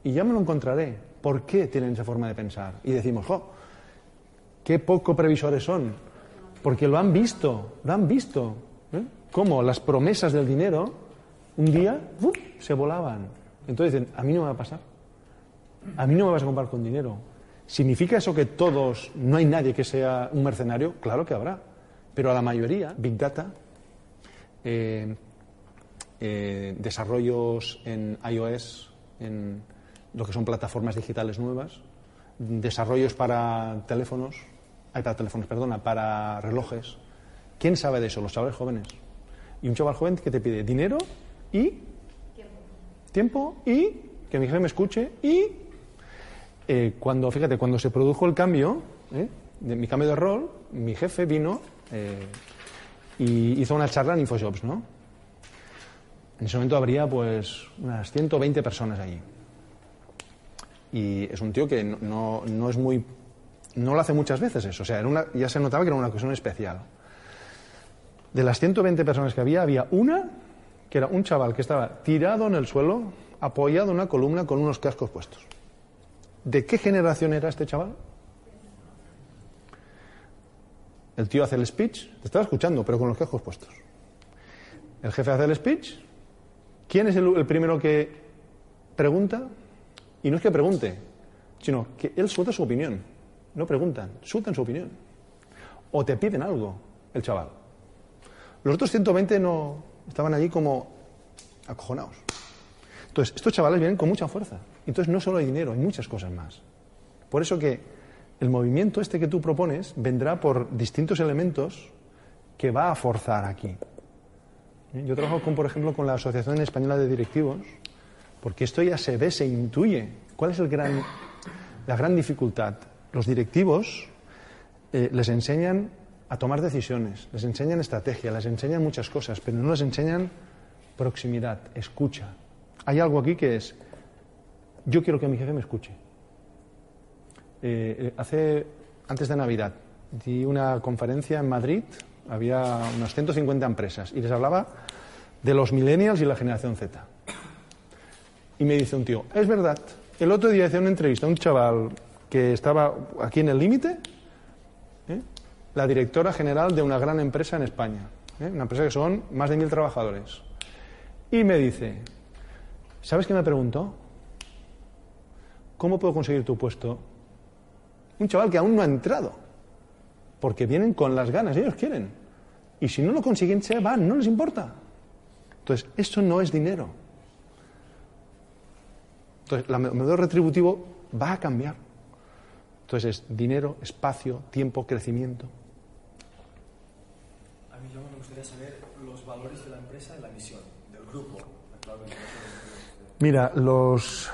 Y ya me lo encontraré. ¿Por qué tienen esa forma de pensar? Y decimos, jo, qué poco previsores son. Porque lo han visto, lo han visto. ¿eh? Cómo las promesas del dinero un día se volaban. Entonces dicen, a mí no me va a pasar. A mí no me vas a comprar con dinero. ¿Significa eso que todos, no hay nadie que sea un mercenario? Claro que habrá. Pero a la mayoría, Big Data, eh, eh, desarrollos en iOS, en lo que son plataformas digitales nuevas, desarrollos para teléfonos, para teléfonos, perdona, para relojes. ¿Quién sabe de eso? Los chavales jóvenes. Y un chaval joven que te pide dinero y tiempo y que mi jefe me escuche y eh, cuando, fíjate, cuando se produjo el cambio, ¿eh? de mi cambio de rol, mi jefe vino eh, y hizo una charla en InfoShops, ¿no? En ese momento habría pues unas 120 personas allí. Y es un tío que no, no, es muy... No lo hace muchas veces eso. O sea, era una- ya se notaba que era una ocasión especial. De las 120 personas que había, había una que era un chaval que estaba tirado en el suelo, apoyado en una columna con unos cascos puestos. ¿De qué generación era este chaval? El tío hace el speech, te estaba escuchando, pero con los cascos puestos. El jefe hace el speech. ¿Quién es el primero que pregunta? Y no es que pregunte, sino que él suelta su opinión. No preguntan, sueltan su opinión. O te piden algo, el chaval. Los otros 120 no estaban allí como acojonados. Entonces, estos chavales vienen con mucha fuerza. Entonces, no solo hay dinero, hay muchas cosas más. Por eso que el movimiento este que tú propones vendrá por distintos elementos que va a forzar aquí. Yo trabajo con, por ejemplo, con la Asociación Española de Directivos, porque esto ya se ve, se intuye. ¿Cuál es el gran, la gran dificultad? Los directivos eh, les enseñan a tomar decisiones, les enseñan estrategia, les enseñan muchas cosas, pero no les enseñan proximidad, escucha. Hay algo aquí que es, yo quiero que mi jefe me escuche. Eh, eh, hace, antes de Navidad, di una conferencia en Madrid, había unas 150 empresas, y les hablaba de los millennials y la generación Z. Y me dice un tío, es verdad, el otro día hice una entrevista a un chaval que estaba aquí en el límite, ¿eh? la directora general de una gran empresa en España, ¿eh? una empresa que son más de mil trabajadores. Y me dice, ¿sabes qué me preguntó? ¿Cómo puedo conseguir tu puesto? Un chaval que aún no ha entrado, porque vienen con las ganas, ellos quieren. Y si no lo consiguen, se van, no les importa. Entonces, esto no es dinero. Entonces, el modelo retributivo va a cambiar. Entonces, es dinero, espacio, tiempo, crecimiento. A mí yo me gustaría saber los valores de la empresa y la misión del grupo. Mira, los.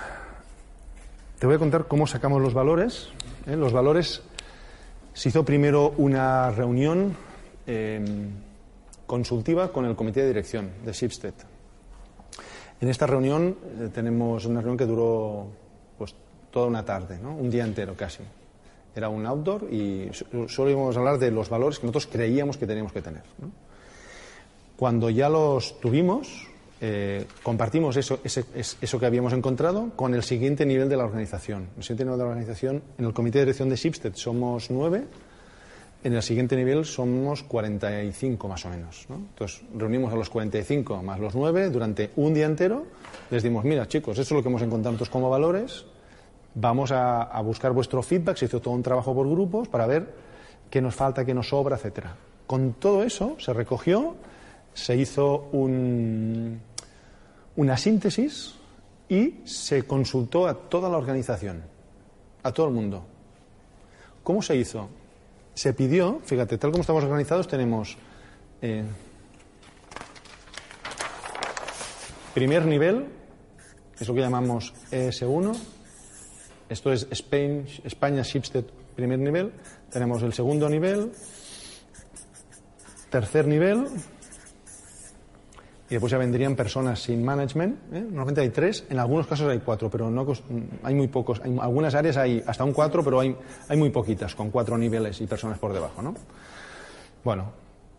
Te voy a contar cómo sacamos los valores. ¿eh? Los valores. Se hizo primero una reunión eh, consultiva con el comité de dirección de Shipstead. En esta reunión eh, tenemos una reunión que duró pues toda una tarde, ¿no? un día entero casi. Era un outdoor y solo íbamos a hablar de los valores que nosotros creíamos que teníamos que tener. ¿no? Cuando ya los tuvimos, eh, compartimos eso, ese, eso que habíamos encontrado con el siguiente nivel de la organización. El siguiente nivel de la organización, en el comité de dirección de Shipstead somos nueve, en el siguiente nivel somos 45 más o menos. ¿no? Entonces reunimos a los 45 más los nueve durante un día entero, les dimos, mira chicos, esto es lo que hemos encontrado nosotros como valores, vamos a, a buscar vuestro feedback, se hizo todo un trabajo por grupos para ver qué nos falta, qué nos sobra, etcétera. Con todo eso se recogió se hizo un, una síntesis y se consultó a toda la organización, a todo el mundo. ¿Cómo se hizo? Se pidió, fíjate, tal como estamos organizados, tenemos eh, primer nivel, es lo que llamamos ES1, esto es Spain, España Shipstead primer nivel, tenemos el segundo nivel, tercer nivel, y después ya vendrían personas sin management. ¿eh? Normalmente hay tres, en algunos casos hay cuatro, pero no hay muy pocos. En algunas áreas hay hasta un cuatro, pero hay, hay muy poquitas, con cuatro niveles y personas por debajo. ¿no? Bueno,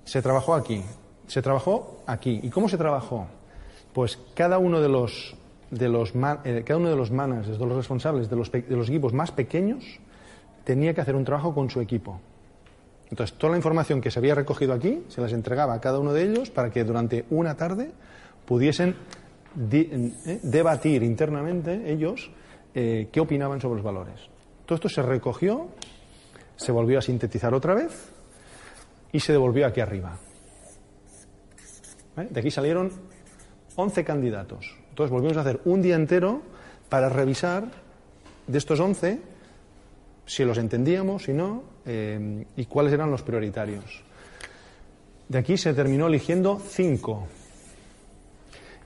se trabajó aquí, se trabajó aquí. ¿Y cómo se trabajó? Pues cada uno de los, de los, eh, cada uno de los managers, de los responsables de los, de los equipos más pequeños, tenía que hacer un trabajo con su equipo. Entonces, toda la información que se había recogido aquí se las entregaba a cada uno de ellos para que durante una tarde pudiesen eh, debatir internamente ellos eh, qué opinaban sobre los valores. Todo esto se recogió, se volvió a sintetizar otra vez y se devolvió aquí arriba. De aquí salieron 11 candidatos. Entonces volvimos a hacer un día entero para revisar de estos 11 si los entendíamos, si no, eh, y cuáles eran los prioritarios. De aquí se terminó eligiendo cinco.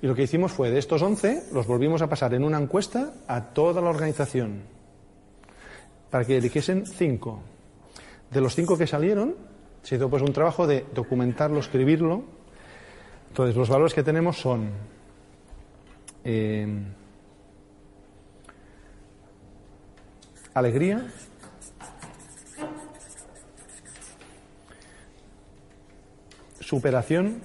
Y lo que hicimos fue, de estos once, los volvimos a pasar en una encuesta a toda la organización, para que eligiesen cinco. De los cinco que salieron, se hizo pues un trabajo de documentarlo, escribirlo. Entonces, los valores que tenemos son eh, alegría, superación,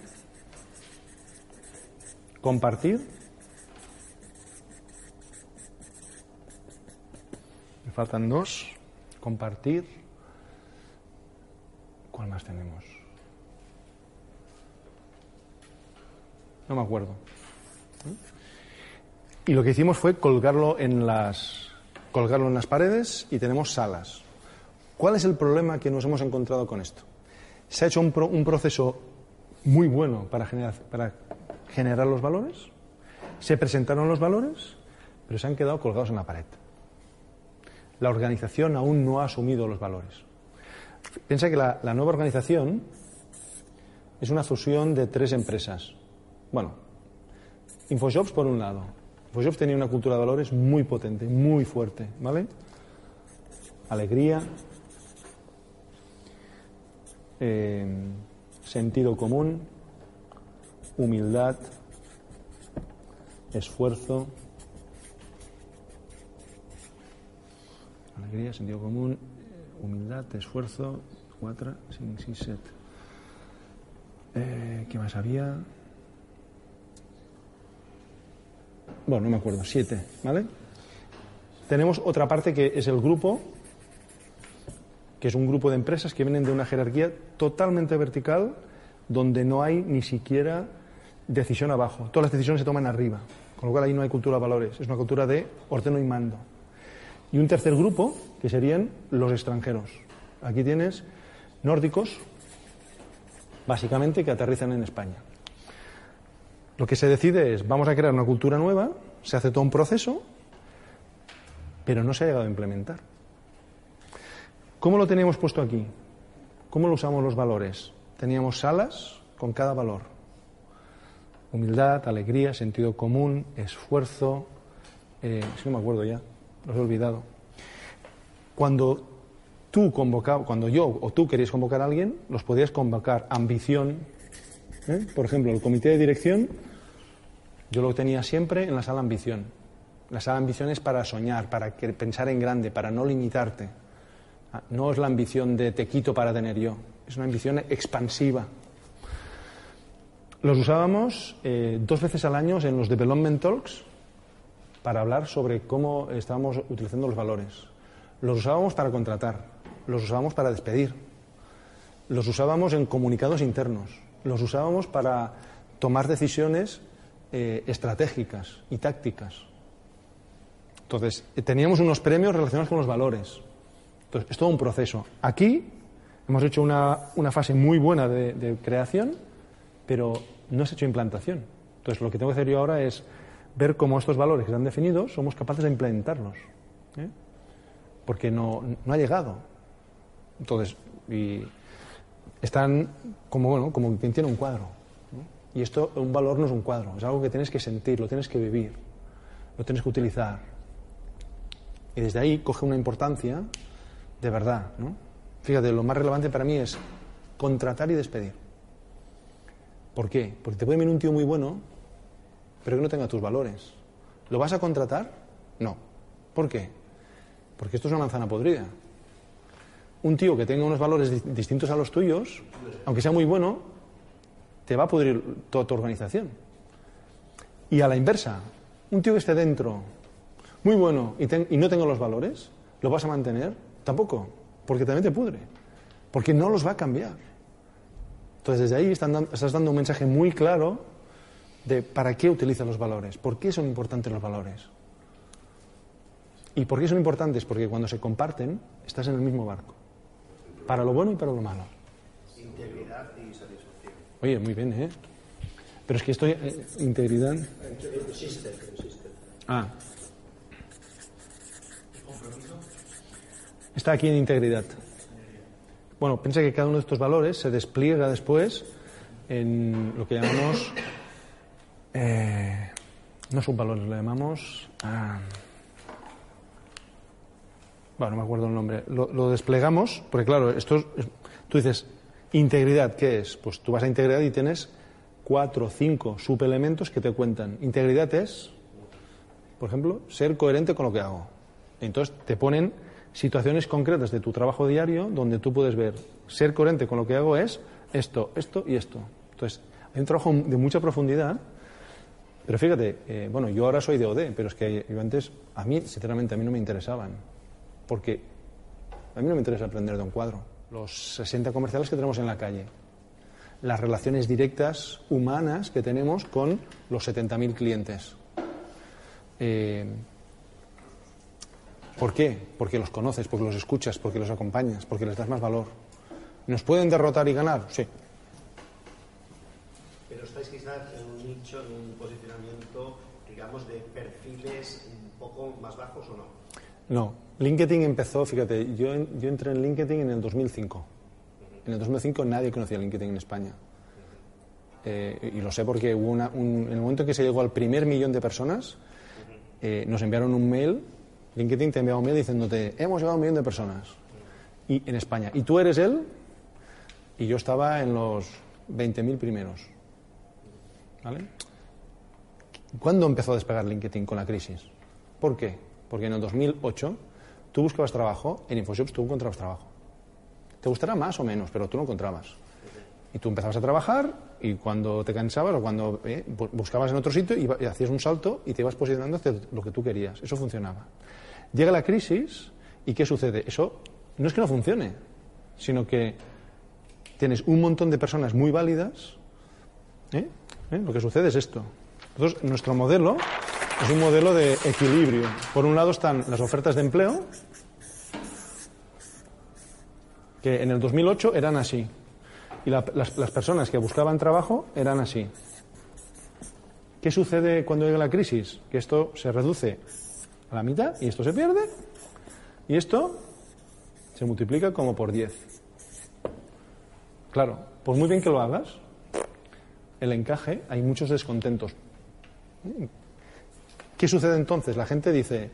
compartir, me faltan dos, compartir, ¿cuál más tenemos? No me acuerdo. Y lo que hicimos fue colgarlo en las colgarlo en las paredes y tenemos salas. ¿Cuál es el problema que nos hemos encontrado con esto? Se ha hecho un, un proceso muy bueno para generar, para generar los valores, se presentaron los valores, pero se han quedado colgados en la pared. La organización aún no ha asumido los valores. Piensa que la, nueva organización es una fusión de tres empresas. Bueno, Infojobs por un lado. Infojobs tenía una cultura de valores muy potente, muy fuerte, ¿vale? Alegría, eh, sentido común, humildad, esfuerzo, alegría, sentido común, humildad, esfuerzo, cuatro, cinc, sis, set. ¿Qué más había? Bueno, no me acuerdo, siete, ¿vale? Tenemos otra parte que es el grupo, que es un grupo de empresas que vienen de una jerarquía totalmente vertical, donde no hay ni siquiera decisión abajo. Todas las decisiones se toman arriba. Con lo cual ahí no hay cultura de valores, es una cultura de ordeno y mando. Y un tercer grupo, que serían los extranjeros. Aquí tienes nórdicos, básicamente, que aterrizan en España. Lo que se decide es, vamos a crear una cultura nueva, se hace todo un proceso, pero no se ha llegado a implementar. ¿Cómo lo teníamos puesto aquí? ¿Cómo lo usamos los valores? Teníamos salas con cada valor. Humildad, alegría, sentido común, esfuerzo. Eh, es que no me acuerdo ya, los he olvidado. Cuando tú convocabas, cuando yo o tú querías convocar a alguien, los podías convocar ambición. ¿eh? Por ejemplo, el comité de dirección, yo lo tenía siempre en la sala ambición. La sala ambición es para soñar, para pensar en grande, para no limitarte. Ah, no es la ambición de te quito para tener yo, es una ambición expansiva. Los usábamos eh, dos veces al año en los Development Talks para hablar sobre cómo estábamos utilizando los valores. Los usábamos para contratar, los usábamos para despedir, los usábamos en comunicados internos, los usábamos para tomar decisiones eh, estratégicas y tácticas. Entonces, eh, teníamos unos premios relacionados con los valores. Entonces, es todo un proceso. Aquí hemos hecho una, fase muy buena de, creación, pero no se ha hecho implantación. Entonces, lo que tengo que hacer yo ahora es ver cómo estos valores que están definidos somos capaces de implementarlos. ¿eh? Porque no, ha llegado. Entonces, y están como, bueno, como quien tiene un cuadro. Y esto, un valor no es un cuadro, es algo que tienes que sentir, lo tienes que vivir, lo tienes que utilizar. Y desde ahí coge una importancia de verdad. ¿no? Fíjate, lo más relevante para mí es contratar y despedir. ¿Por qué? Porque te puede venir un tío muy bueno, pero que no tenga tus valores. ¿Lo vas a contratar? No. ¿Por qué? Porque esto es una manzana podrida. Un tío que tenga unos valores distintos a los tuyos, aunque sea muy bueno, te va a pudrir toda tu organización. Y a la inversa, un tío que esté dentro, muy bueno, y, y no tenga los valores, ¿lo vas a mantener? Tampoco, porque también te pudre, porque no los va a cambiar. Entonces, desde ahí estás dando un mensaje muy claro de para qué utilizas los valores, por qué son importantes los valores. ¿Y por qué son importantes? Porque cuando se comparten, estás en el mismo barco, para lo bueno y para lo malo. Integridad y satisfacción. Oye, muy bien, ¿eh? Pero es que estoy. Eh, integridad. Ah, está aquí en integridad. Bueno, piensa que cada uno de estos valores se despliega después en lo que llamamos. Eh, no son valores, lo llamamos. Ah, bueno, no me acuerdo el nombre. Lo, desplegamos, porque claro, esto tú dices, integridad, ¿qué es? Pues tú vas a integridad y tienes cuatro o cinco subelementos que te cuentan. Integridad es, por ejemplo, ser coherente con lo que hago. Entonces te ponen situaciones concretas de tu trabajo diario donde tú puedes ver, ser coherente con lo que hago es esto, esto y esto. Entonces, hay un trabajo de mucha profundidad, pero fíjate, eh, bueno, yo ahora soy de OD, pero es que antes, a mí, sinceramente, a mí no me interesaban, porque a mí no me interesa aprender de un cuadro. Los 60 comerciales que tenemos en la calle, las relaciones directas humanas que tenemos con los 70.000 clientes. Eh, ¿Por qué? Porque los conoces, porque los escuchas, porque los acompañas, porque les das más valor. ¿Nos pueden derrotar y ganar? Sí. Pero estáis quizás en un nicho, en un posicionamiento, digamos, de perfiles un poco más bajos o no? No. LinkedIn empezó, fíjate, yo, yo entré en LinkedIn en el 2005. En el 2005 nadie conocía LinkedIn en España. Eh, y lo sé porque hubo una, en el momento en que se llegó al primer millón de personas, eh, nos enviaron un mail LinkedIn te envía un mail diciéndote, hemos llegado a un millón de personas y, en España. Y tú eres él y yo estaba en los 20.000 primeros. ¿Vale? ¿Cuándo empezó a despegar LinkedIn con la crisis? ¿Por qué? Porque en el 2008 tú buscabas trabajo, en InfoShops tú encontrabas trabajo. Te gustará más o menos, pero tú lo encontrabas. Y tú empezabas a trabajar y cuando te cansabas o cuando eh, buscabas en otro sitio y, hacías un salto y te ibas posicionando hacia lo que tú querías. Eso funcionaba. Llega la crisis y ¿qué sucede? Eso no es que no funcione, sino que tienes un montón de personas muy válidas. ¿eh? ¿Eh? Lo que sucede es esto. Entonces, nuestro modelo es un modelo de equilibrio. Por un lado están las ofertas de empleo, que en el 2008 eran así. Y la- las, las personas que buscaban trabajo eran así. ¿Qué sucede cuando llega la crisis? Que esto se reduce a la mitad y esto se pierde y esto se multiplica como por 10. Claro, pues muy bien que lo hagas, el encaje, hay muchos descontentos. ¿Qué sucede entonces? La gente dice,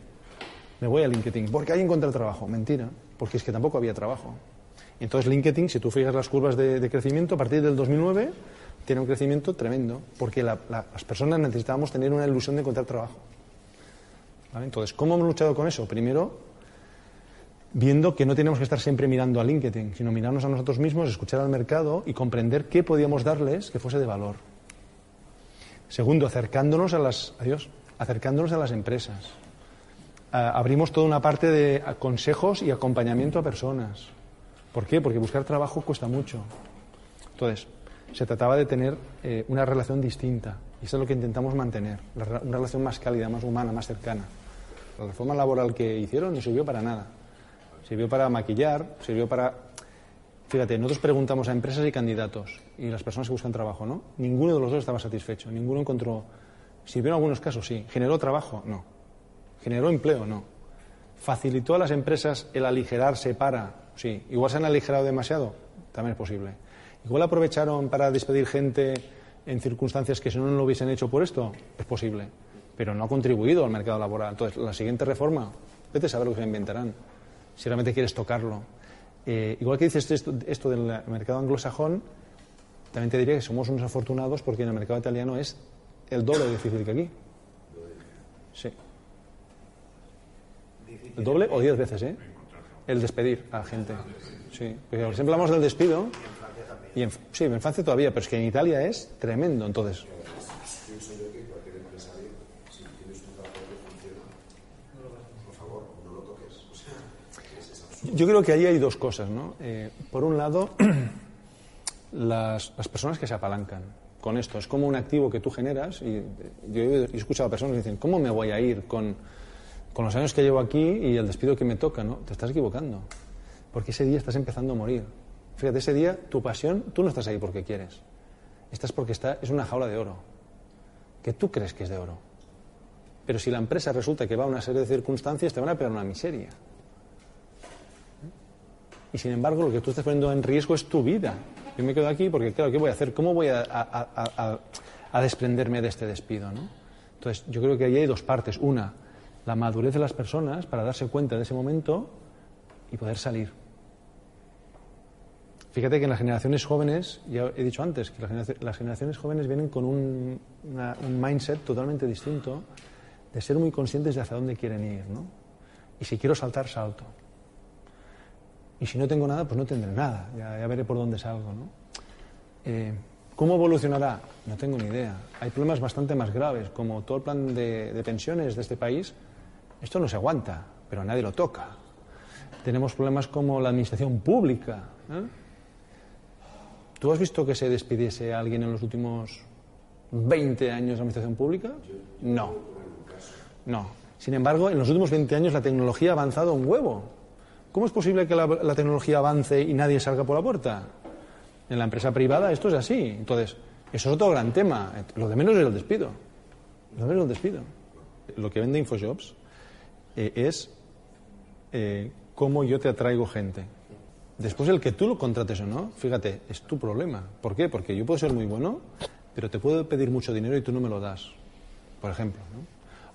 me voy a LinkedIn, porque ahí encontré trabajo. Mentira, porque es que tampoco había trabajo. Entonces LinkedIn, si tú fijas las curvas de, de crecimiento, a partir del 2009 tiene un crecimiento tremendo, porque la- la- las personas necesitábamos tener una ilusión de encontrar trabajo. Entonces, ¿cómo hemos luchado con eso? Primero, viendo que no tenemos que estar siempre mirando a LinkedIn, sino mirarnos a nosotros mismos, escuchar al mercado y comprender qué podíamos darles que fuese de valor. Segundo, acercándonos a las, adiós, acercándonos a las empresas. Abrimos toda una parte de consejos y acompañamiento a personas. ¿Por qué? Porque buscar trabajo cuesta mucho. Entonces, se trataba de tener eh, una relación distinta. Y eso es lo que intentamos mantener. una relación más cálida, más humana, más cercana. La reforma laboral que hicieron no sirvió para nada. Sirvió para maquillar, sirvió para... Fíjate, nosotros preguntamos a empresas y candidatos y las personas que buscan trabajo, ¿no? Ninguno de los dos estaba satisfecho, ninguno encontró... Sirvió en algunos casos, sí. ¿Generó trabajo? No. ¿Generó empleo? No. ¿Facilitó a las empresas el aligerarse para? Sí. ¿Igual se han aligerado demasiado? También es posible. ¿Igual aprovecharon para despedir gente en circunstancias que si no, no lo hubiesen hecho por esto? Es posible. Pero no ha contribuido al mercado laboral. Entonces, la siguiente reforma, vete a saber lo que se inventarán. Si realmente quieres tocarlo. Eh, igual que dices esto, esto del mercado anglosajón, también te diría que somos unos afortunados porque en el mercado italiano es el doble de difícil que aquí. Sí. El doble o diez veces, ¿eh? El despedir a la gente. Sí. Porque siempre hablamos del despido. Y en, sí, en Francia todavía, pero es que en Italia es tremendo, entonces. Pienso yo que cualquier empresario, si tienes un trabajo que funciona, por favor, no lo toques. O sea, es, es absurdo. Yo creo que ahí hay dos cosas, ¿no? Eh, por un lado, las, las personas que se apalancan con esto. Es como un activo que tú generas y yo he escuchado a personas que dicen, ¿cómo me voy a ir con, con los años que llevo aquí y el despido que me toca? ¿no? Te estás equivocando, porque ese día estás empezando a morir. Fíjate, ese día tu pasión, tú no estás ahí porque quieres. Estás porque está, es una jaula de oro, que tú crees que es de oro. Pero si la empresa resulta que va a una serie de circunstancias, te van a pegar una miseria. Y sin embargo, lo que tú estás poniendo en riesgo es tu vida. Yo me quedo aquí porque, claro, ¿qué voy a hacer? ¿Cómo voy a, desprenderme de este despido? Entonces, yo creo que ahí hay dos partes. Una, la madurez de las personas para darse cuenta de ese momento y poder salir. Fíjate que en las generaciones jóvenes, ya he dicho antes, que las generaci- las generaciones jóvenes vienen con un mindset totalmente distinto de ser muy conscientes de hacia dónde quieren ir. ¿no? Y si quiero saltar, salto. Y si no tengo nada, pues no tendré nada. Ya, ya veré por dónde salgo. ¿no? Eh, ¿Cómo evolucionará? No tengo ni idea. Hay problemas bastante más graves, como todo el plan de, de pensiones de este país. Esto no se aguanta, pero nadie lo toca. Tenemos problemas como la administración pública. ¿eh? ¿Tú has visto que se despidiese a alguien en los últimos 20 años de administración pública? No. No. Sin embargo, en los últimos 20 años la tecnología ha avanzado un huevo. ¿Cómo es posible que la, la tecnología avance y nadie salga por la puerta? En la empresa privada esto es así. Entonces, eso es otro gran tema. Lo de menos es el despido. Lo de menos es el despido. Lo que vende InfoJobs eh, es eh, cómo yo te atraigo gente. Después el que tú lo contrates o no, fíjate, es tu problema. ¿Por qué? Porque yo puedo ser muy bueno, pero te puedo pedir mucho dinero y tú no me lo das, por ejemplo. ¿no?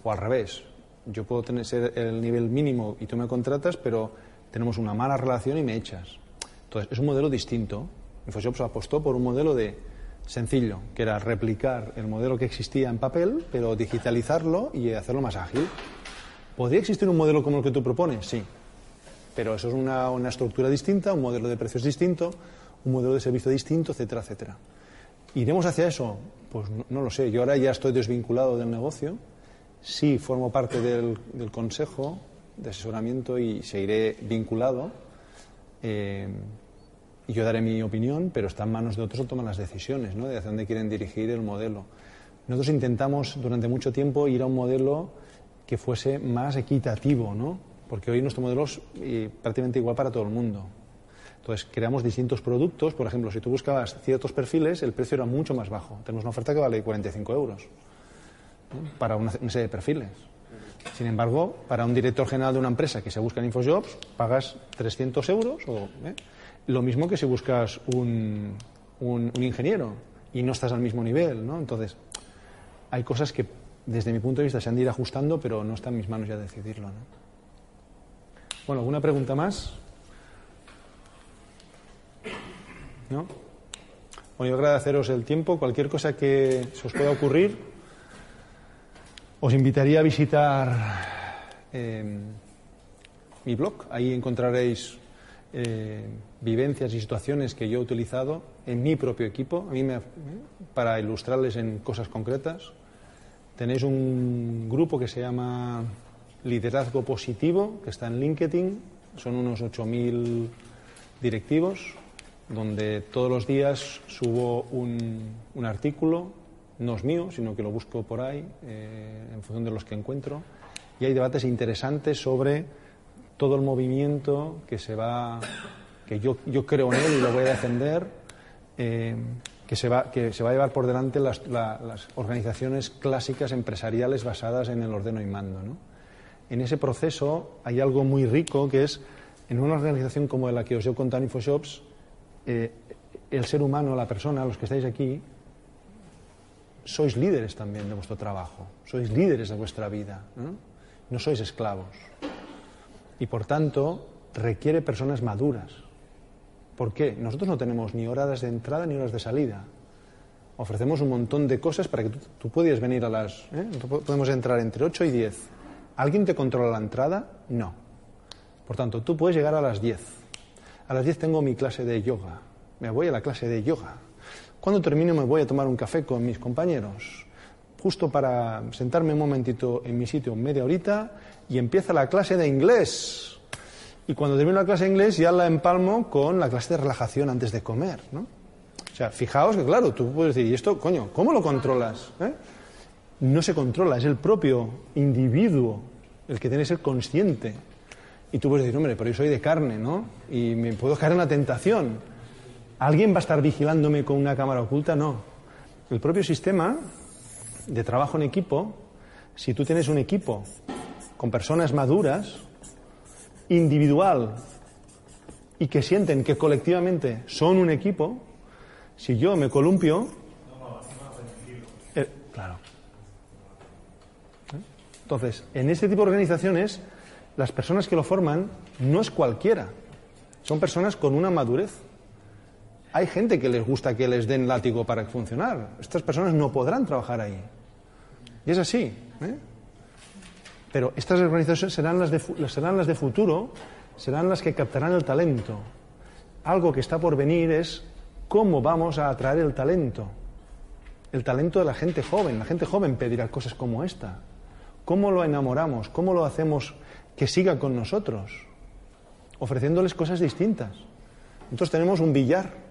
O al revés, yo puedo tener ser el nivel mínimo y tú me contratas, pero tenemos una mala relación y me echas. Entonces, es un modelo distinto. InfoJobs apostó por un modelo de sencillo, que era replicar el modelo que existía en papel, pero digitalizarlo y hacerlo más ágil. ¿Podría existir un modelo como el que tú propones? Sí. Pero eso es una, una estructura distinta, un modelo de precios distinto, un modelo de servicio distinto, etcétera, etcétera. ¿Iremos hacia eso? Pues no, no lo sé. Yo ahora ya estoy desvinculado del negocio. Sí formo parte del, del consejo de asesoramiento y seguiré vinculado. Eh, y yo daré mi opinión, pero está en manos de otros que toman las decisiones, ¿no? De hacia dónde quieren dirigir el modelo. Nosotros intentamos durante mucho tiempo ir a un modelo que fuese más equitativo, ¿no? Porque hoy nuestro modelo es eh, prácticamente igual para todo el mundo. Entonces, creamos distintos productos. Por ejemplo, si tú buscabas ciertos perfiles, el precio era mucho más bajo. Tenemos una oferta que vale 45 euros para una serie de perfiles. Sin embargo, para un director general de una empresa que se busca en InfoJobs, pagas 300 euros o ¿eh? lo mismo que si buscas un, un- un ingeniero y no estás al mismo nivel, ¿no? Entonces, hay cosas que desde mi punto de vista se han de ir ajustando, pero no está en mis manos ya decidirlo, ¿no? Bueno, ¿alguna pregunta más? ¿No? Bueno, yo agradeceros el tiempo. Cualquier cosa que se os pueda ocurrir, os invitaría a visitar eh, mi blog. Ahí encontraréis eh, vivencias y situaciones que yo he utilizado en mi propio equipo a mí me- para ilustrarles en cosas concretas. Tenéis un grupo que se llama Liderazgo Positivo, que está en LinkedIn. Son unos 8.000 directivos, donde todos los días subo un, un artículo, no es mío, sino que lo busco por ahí, eh, en función de los que encuentro. Y hay debates interesantes sobre todo el movimiento que se va, que yo, yo creo en él y lo voy a defender, eh, que, se va, que se va a llevar por delante las, la- las organizaciones clásicas empresariales basadas en el ordeno y mando. ¿no? En ese proceso hay algo muy rico que es, en una organización como la que os contado en InfoShops, eh, el ser humano, la persona, los que estáis aquí, sois líderes también de vuestro trabajo, sois líderes de vuestra vida, ¿no? sois esclavos. Y por tanto, requiere personas maduras. ¿Por qué? Nosotros no tenemos ni horas de entrada ni horas de salida. Ofrecemos un montón de cosas para que tú, tú puedas venir a las... ¿eh? Podemos entrar entre 8 y 10. ¿Alguien te controla la entrada? No. Por tanto, tú puedes llegar a las 10. A las 10 tengo mi clase de yoga. Me voy a la clase de yoga. Cuando termino me voy a tomar un café con mis compañeros. Justo para sentarme un momentito en mi sitio, media horita, y empieza la clase de inglés. Y cuando termino la clase de inglés ya la empalmo con la clase de relajación antes de comer, ¿no? O sea, fijaos que claro, tú puedes decir, ¿y esto, coño, cómo lo controlas? eh? No se controla, es el propio individuo el que tiene que ser consciente. Y tú puedes decir, hombre, pero yo soy de carne, ¿no? Y me puedo caer en la tentación. ¿Alguien va a estar vigilándome con una cámara oculta? No. El propio sistema de trabajo en equipo, si tú tienes un equipo con personas maduras, individual, y que sienten que colectivamente son un equipo, si yo me columpio... Eh, claro. Entonces, en este tipo de organizaciones, las personas que lo forman no es cualquiera, son personas con una madurez. Hay gente que les gusta que les den látigo para funcionar. Estas personas no podrán trabajar ahí. Y es así. ¿eh? Pero estas organizaciones serán las, de, serán las de futuro, serán las que captarán el talento. Algo que está por venir es cómo vamos a atraer el talento. El talento de la gente joven. La gente joven pedirá cosas como esta. ¿Cómo lo enamoramos? ¿Cómo lo hacemos que siga con nosotros? Ofreciéndoles cosas distintas. Entonces tenemos un billar.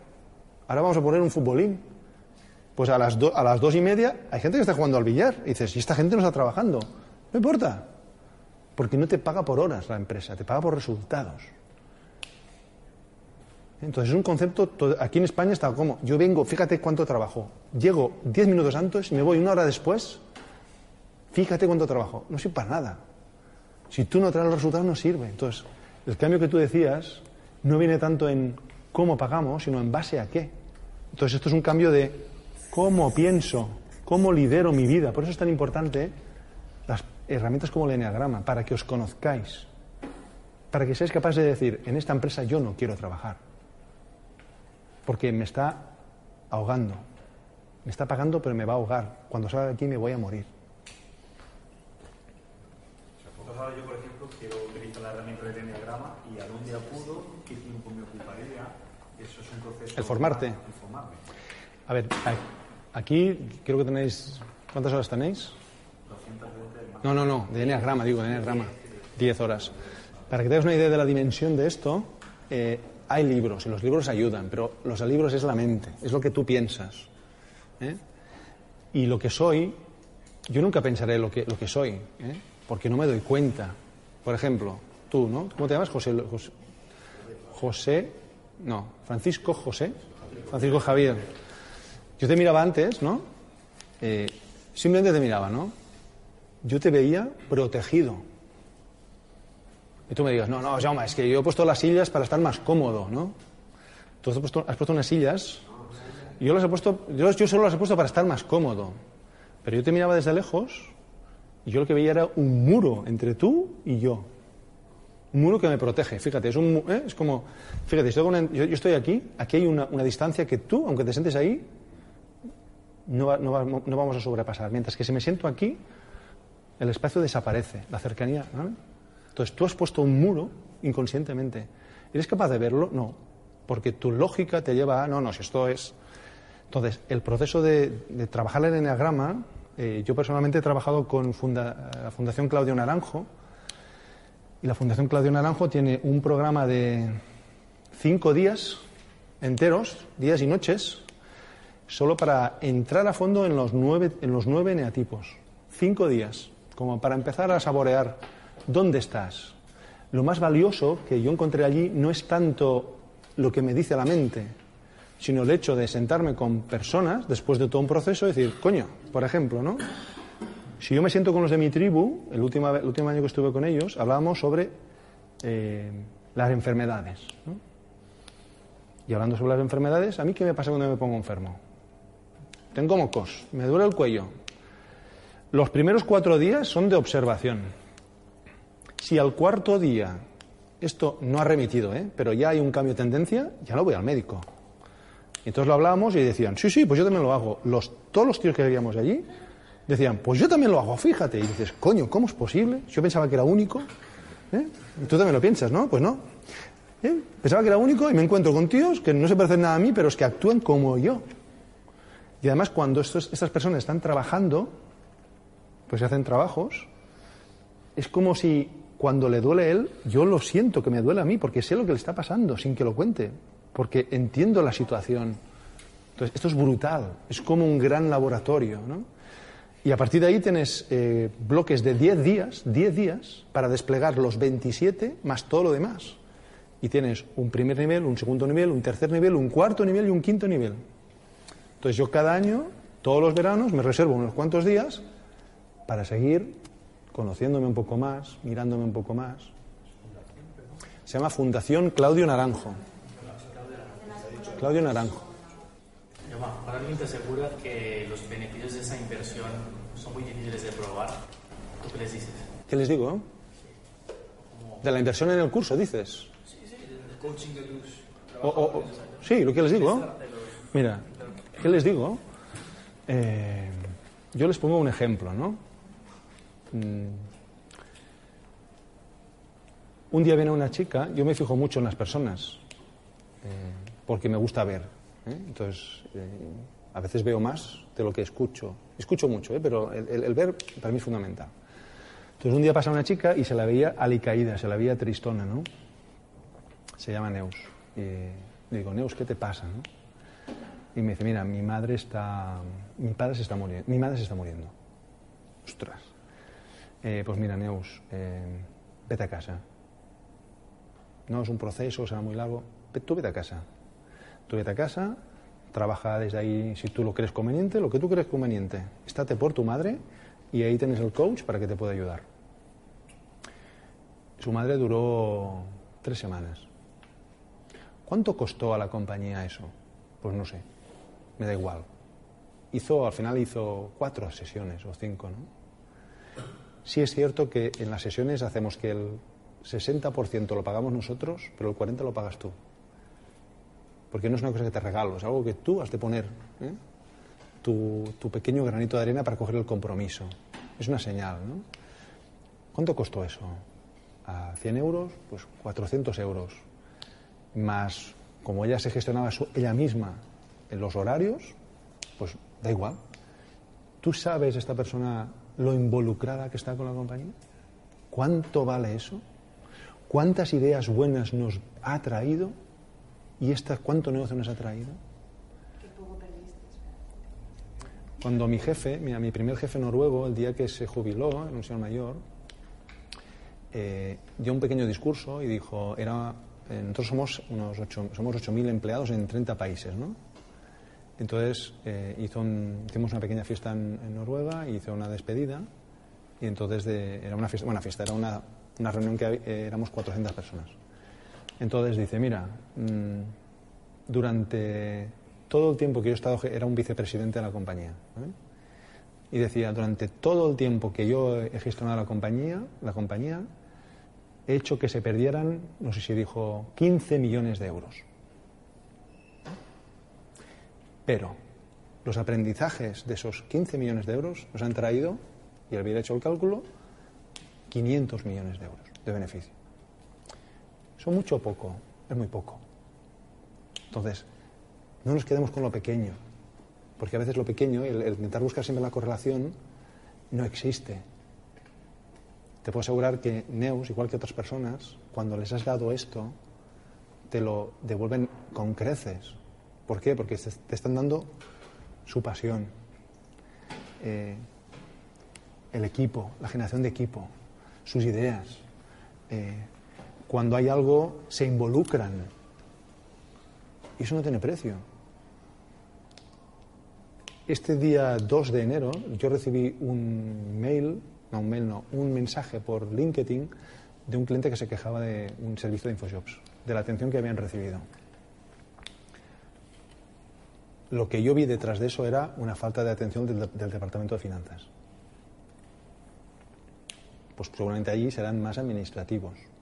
Ahora vamos a poner un futbolín. Pues a las, a las dos y media hay gente que está jugando al billar. Y dices, ¿y esta gente no está trabajando? No importa. Porque no te paga por horas la empresa, te paga por resultados. Entonces es un concepto, to- aquí en España está como, yo vengo, fíjate cuánto trabajo, llego 10 minutos antes, me voy una hora después, fíjate cuánto trabajo, no sirve para nada. Si tú no traes los resultados no sirve. Entonces, el cambio que tú decías no viene tanto en cómo pagamos, sino en base a qué. Entonces esto es un cambio de cómo pienso, cómo lidero mi vida. Por eso es tan importante las herramientas como el Enneagrama, para que os conozcáis, para que seáis capaces de decir, en esta empresa yo no quiero trabajar, porque me está ahogando, me está pagando pero me va a ahogar, cuando salga de aquí me voy a morir. Yo, por ejemplo, quiero utilizar la herramienta del Enneagrama y algún día pudo, ¿qué tiempo me ocuparía? Eso es un proceso... El formarte. El formarme. A ver, aquí creo que tenéis, ¿cuántas horas tenéis? 220 de. No, no, no, de Enneagrama, digo, de Enneagrama. 10 horas. Para que tengas una idea de la dimensión de esto, eh, hay libros y los libros ayudan, pero los libros es la mente, es lo que tú piensas. ¿eh? Y lo que soy, yo nunca pensaré lo que, lo que soy, ¿eh? porque no me doy cuenta. Por ejemplo, tú, ¿no? ¿Cómo te llamas? José, José, José no, Francisco José, Francisco Javier. Yo te miraba antes, ¿no? Eh, simplemente te miraba, ¿no? Yo te veía protegido. Y tú me digas, no, no, Jaume, es que yo he puesto las sillas para estar más cómodo, ¿no? Tú has puesto, unas sillas y yo las he puesto, yo solo las he puesto para estar más cómodo. Pero yo te miraba desde lejos y yo lo que veía era un muro entre tú y yo. Un muro que me protege, fíjate, es, un, ¿eh? es como, fíjate, estoy una, yo, yo, estoy aquí, aquí hay una, distancia que tú, aunque te sientes ahí, no, va, no, va, no, vamos a sobrepasar. Mientras que si me siento aquí, el espacio desaparece, la cercanía. Entonces tú has puesto un muro inconscientemente. ¿Eres capaz de verlo? No, porque tu lógica te lleva a, no, no, si esto es... Entonces, el proceso de, trabajar el eneagrama, eh, yo personalmente he trabajado con funda, la Fundación Claudio Naranjo, y la Fundación Claudio Naranjo tiene un programa de cinco días enteros, días y noches, solo para entrar a fondo en los nueve, en los nueve neatipos. Cinco días, como para empezar a saborear dónde estás. Lo más valioso que yo encontré allí no es tanto lo que me dice la mente, sino el hecho de sentarme con personas después de todo un proceso y decir, coño, por ejemplo, ¿no? Si yo me siento con los de mi tribu, el último, el último año que estuve con ellos, hablábamos sobre eh, las enfermedades. ¿no? Y hablando sobre las enfermedades, ¿a mí qué me pasa cuando me pongo enfermo? Tengo mocos, me duele el cuello. Los primeros cuatro días son de observación. Si al cuarto día esto no ha remitido, ¿eh? pero ya hay un cambio de tendencia, ya no voy al médico. Entonces lo hablábamos y decían, sí, sí, pues yo también lo hago. Los, todos los tíos que veíamos allí decían, pues yo también lo hago, fíjate. Y dices, coño, ¿cómo es posible? Yo pensaba que era único. ¿eh? Y tú también lo piensas, ¿no? Pues no. ¿Eh? Pensaba que era único y me encuentro con tíos que no se parecen nada a mí, pero es que actúan como yo. Y además cuando estas personas están trabajando, pues se hacen trabajos, es como si cuando le duele a él, yo lo siento que me duele a mí, porque sé lo que le está pasando sin que lo cuente, porque entiendo la situación. Entonces, esto es brutal, es como un gran laboratorio, ¿no? Y a partir de ahí tienes eh, bloques de 10 días, 10 días, para desplegar los 27 más todo lo demás. Y tienes un primer nivel, un segundo nivel, un tercer nivel, un cuarto nivel y un quinto nivel. Entonces yo cada año, todos los veranos, me reservo unos cuantos días para seguir conociéndome un poco más, mirándome un poco más. Se llama Fundación Claudio Naranjo. Claudio Naranjo. Para alguien te asegura que los beneficios de esa inversión son muy difíciles de probar. ¿Tú qué les dices? ¿Qué les digo? De la inversión en el curso, dices. Sí, sí, del coaching de tus o, o, Sí, lo que les digo. Mira, ¿qué les digo? Eh, yo les pongo un ejemplo, ¿no? Un día viene una chica, yo me fijo mucho en las personas, eh, porque me gusta ver. ¿Eh? Entonces, eh, a veces veo más de lo que escucho. Escucho mucho, pero el, el, el, ver para mí es fundamental. Entonces, un día pasa una chica y se la veía alicaída, se la veía tristona, ¿no? Se llama Neus. Y le digo, Neus, ¿qué te pasa? ¿no? Y me dice, mira, mi madre está, mi padre se está muriendo, mi madre se está muriendo. Ostras. Eh, pues mira, Neus, eh, vete a casa. No es un proceso, será muy largo. Tú vete a casa. Tú vete a casa, trabaja desde ahí si tú lo crees conveniente, lo que tú crees conveniente. Estate por tu madre y ahí tienes el coach para que te pueda ayudar. Su madre duró tres semanas. ¿Cuánto costó a la compañía eso? Pues no sé, me da igual. Hizo, al final hizo cuatro sesiones o cinco, ¿no? Sí es cierto que en las sesiones hacemos que el 60% lo pagamos nosotros, pero el 40% lo pagas tú. Porque no es una cosa que te regalo, es algo que tú has de poner. ¿eh? Tu, tu, pequeño granito de arena para coger el compromiso. Es una señal, ¿no? ¿Cuánto costó eso? ¿A 100 euros? Pues 400 euros. Más, como ella se gestionaba su, ella misma en los horarios, pues da igual. ¿Tú sabes esta persona lo involucrada que está con la compañía? ¿Cuánto vale eso? ¿Cuántas ideas buenas nos ha traído? ¿Y esta cuánto negocio nos ha traído? Cuando mi jefe, mi, mi primer jefe noruego, el día que se jubiló, era un señor mayor, eh, dio un pequeño discurso y dijo, era, eh, nosotros somos unos ocho- somos 8.000 empleados en 30 países, ¿no? Entonces eh, hizo un- hicimos una pequeña fiesta en, en Noruega, hizo una despedida y entonces de- era una fiesta, bueno, fiesta, era una, una reunión que eh, éramos 400 personas. Entonces dice, mira, mm, durante todo el tiempo que yo he estado, era un vicepresidente de la compañía, y decía, durante todo el tiempo que yo he gestionado la compañía, la compañía, he hecho que se perdieran, no sé si dijo, 15 millones de euros. Pero los aprendizajes de esos 15 millones de euros nos han traído, y había hecho el cálculo, 500 millones de euros de beneficio. ¿Son mucho o poco? Es muy poco. Entonces, no nos quedemos con lo pequeño, porque a veces lo pequeño, el, el intentar buscar siempre la correlación, no existe. Te puedo asegurar que Neus, igual que otras personas, cuando les has dado esto, te lo devuelven con creces. ¿Por qué? Porque te están dando su pasión, eh, el equipo, la generación de equipo, sus ideas. Eh, cuando hay algo, se involucran. Y eso no tiene precio. Este día 2 de enero yo recibí un mail, no un mail, no, un mensaje por LinkedIn de un cliente que se quejaba de un servicio de InfoJobs, de la atención que habían recibido. Lo que yo vi detrás de eso era una falta de atención del, del Departamento de Finanzas. Pues seguramente allí serán más administrativos.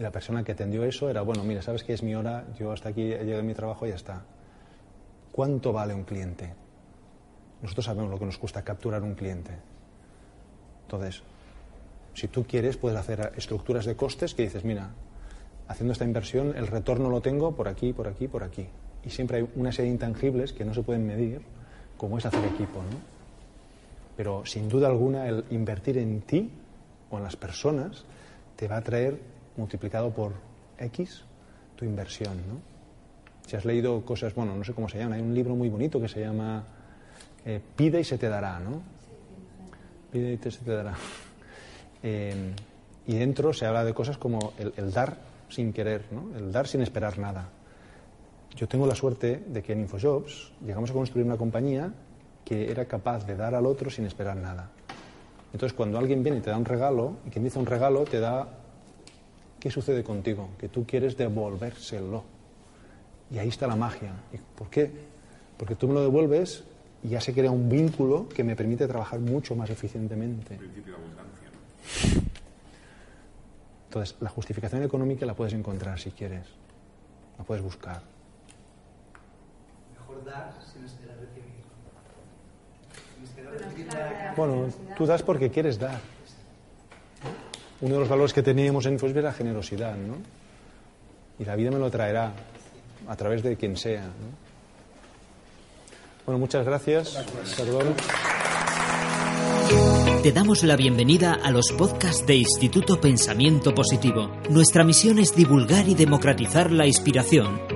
Y la persona que atendió eso era, bueno, mira, sabes que es mi hora, yo hasta aquí he llegado a mi trabajo y ya está. ¿Cuánto vale un cliente? Nosotros sabemos lo que nos cuesta capturar un cliente. Entonces, si tú quieres, puedes hacer estructuras de costes que dices, mira, haciendo esta inversión, el retorno lo tengo por aquí, por aquí, por aquí. Y siempre hay una serie de intangibles que no se pueden medir, como es hacer equipo, ¿no? Pero sin duda alguna, el invertir en ti o en las personas te va a traer multiplicado por X tu inversión, ¿no? Si has leído cosas, bueno, no sé cómo se llama, hay un libro muy bonito que se llama eh, Pide y se te dará, ¿no? Pide y te- se te dará. Eh, y dentro se habla de cosas como el, el dar sin querer, ¿no? El dar sin esperar nada. Yo tengo la suerte de que en InfoJobs llegamos a construir una compañía que era capaz de dar al otro sin esperar nada. Entonces, cuando alguien viene y te da un regalo, y quien dice un regalo te da, ¿qué sucede contigo? Que tú quieres devolvérselo. Y ahí está la magia. ¿Y ¿Por qué? Porque tú me lo devuelves y ya se crea un vínculo que me permite trabajar mucho más eficientemente. principio de abundancia, ¿no? Entonces, la justificación económica la puedes encontrar si quieres. La puedes buscar. Mejor dar sin esperar recibir. Sin esperar recibir nada. Bueno, tú das porque quieres dar. Uno de los valores que teníamos en Fosby era la generosidad, ¿no? Y la vida me lo traerá a través de quien sea, ¿no? Bueno, muchas gracias. Perdón. Te damos la bienvenida a los podcasts de Instituto Pensamiento Positivo. Nuestra misión es divulgar y democratizar la inspiración,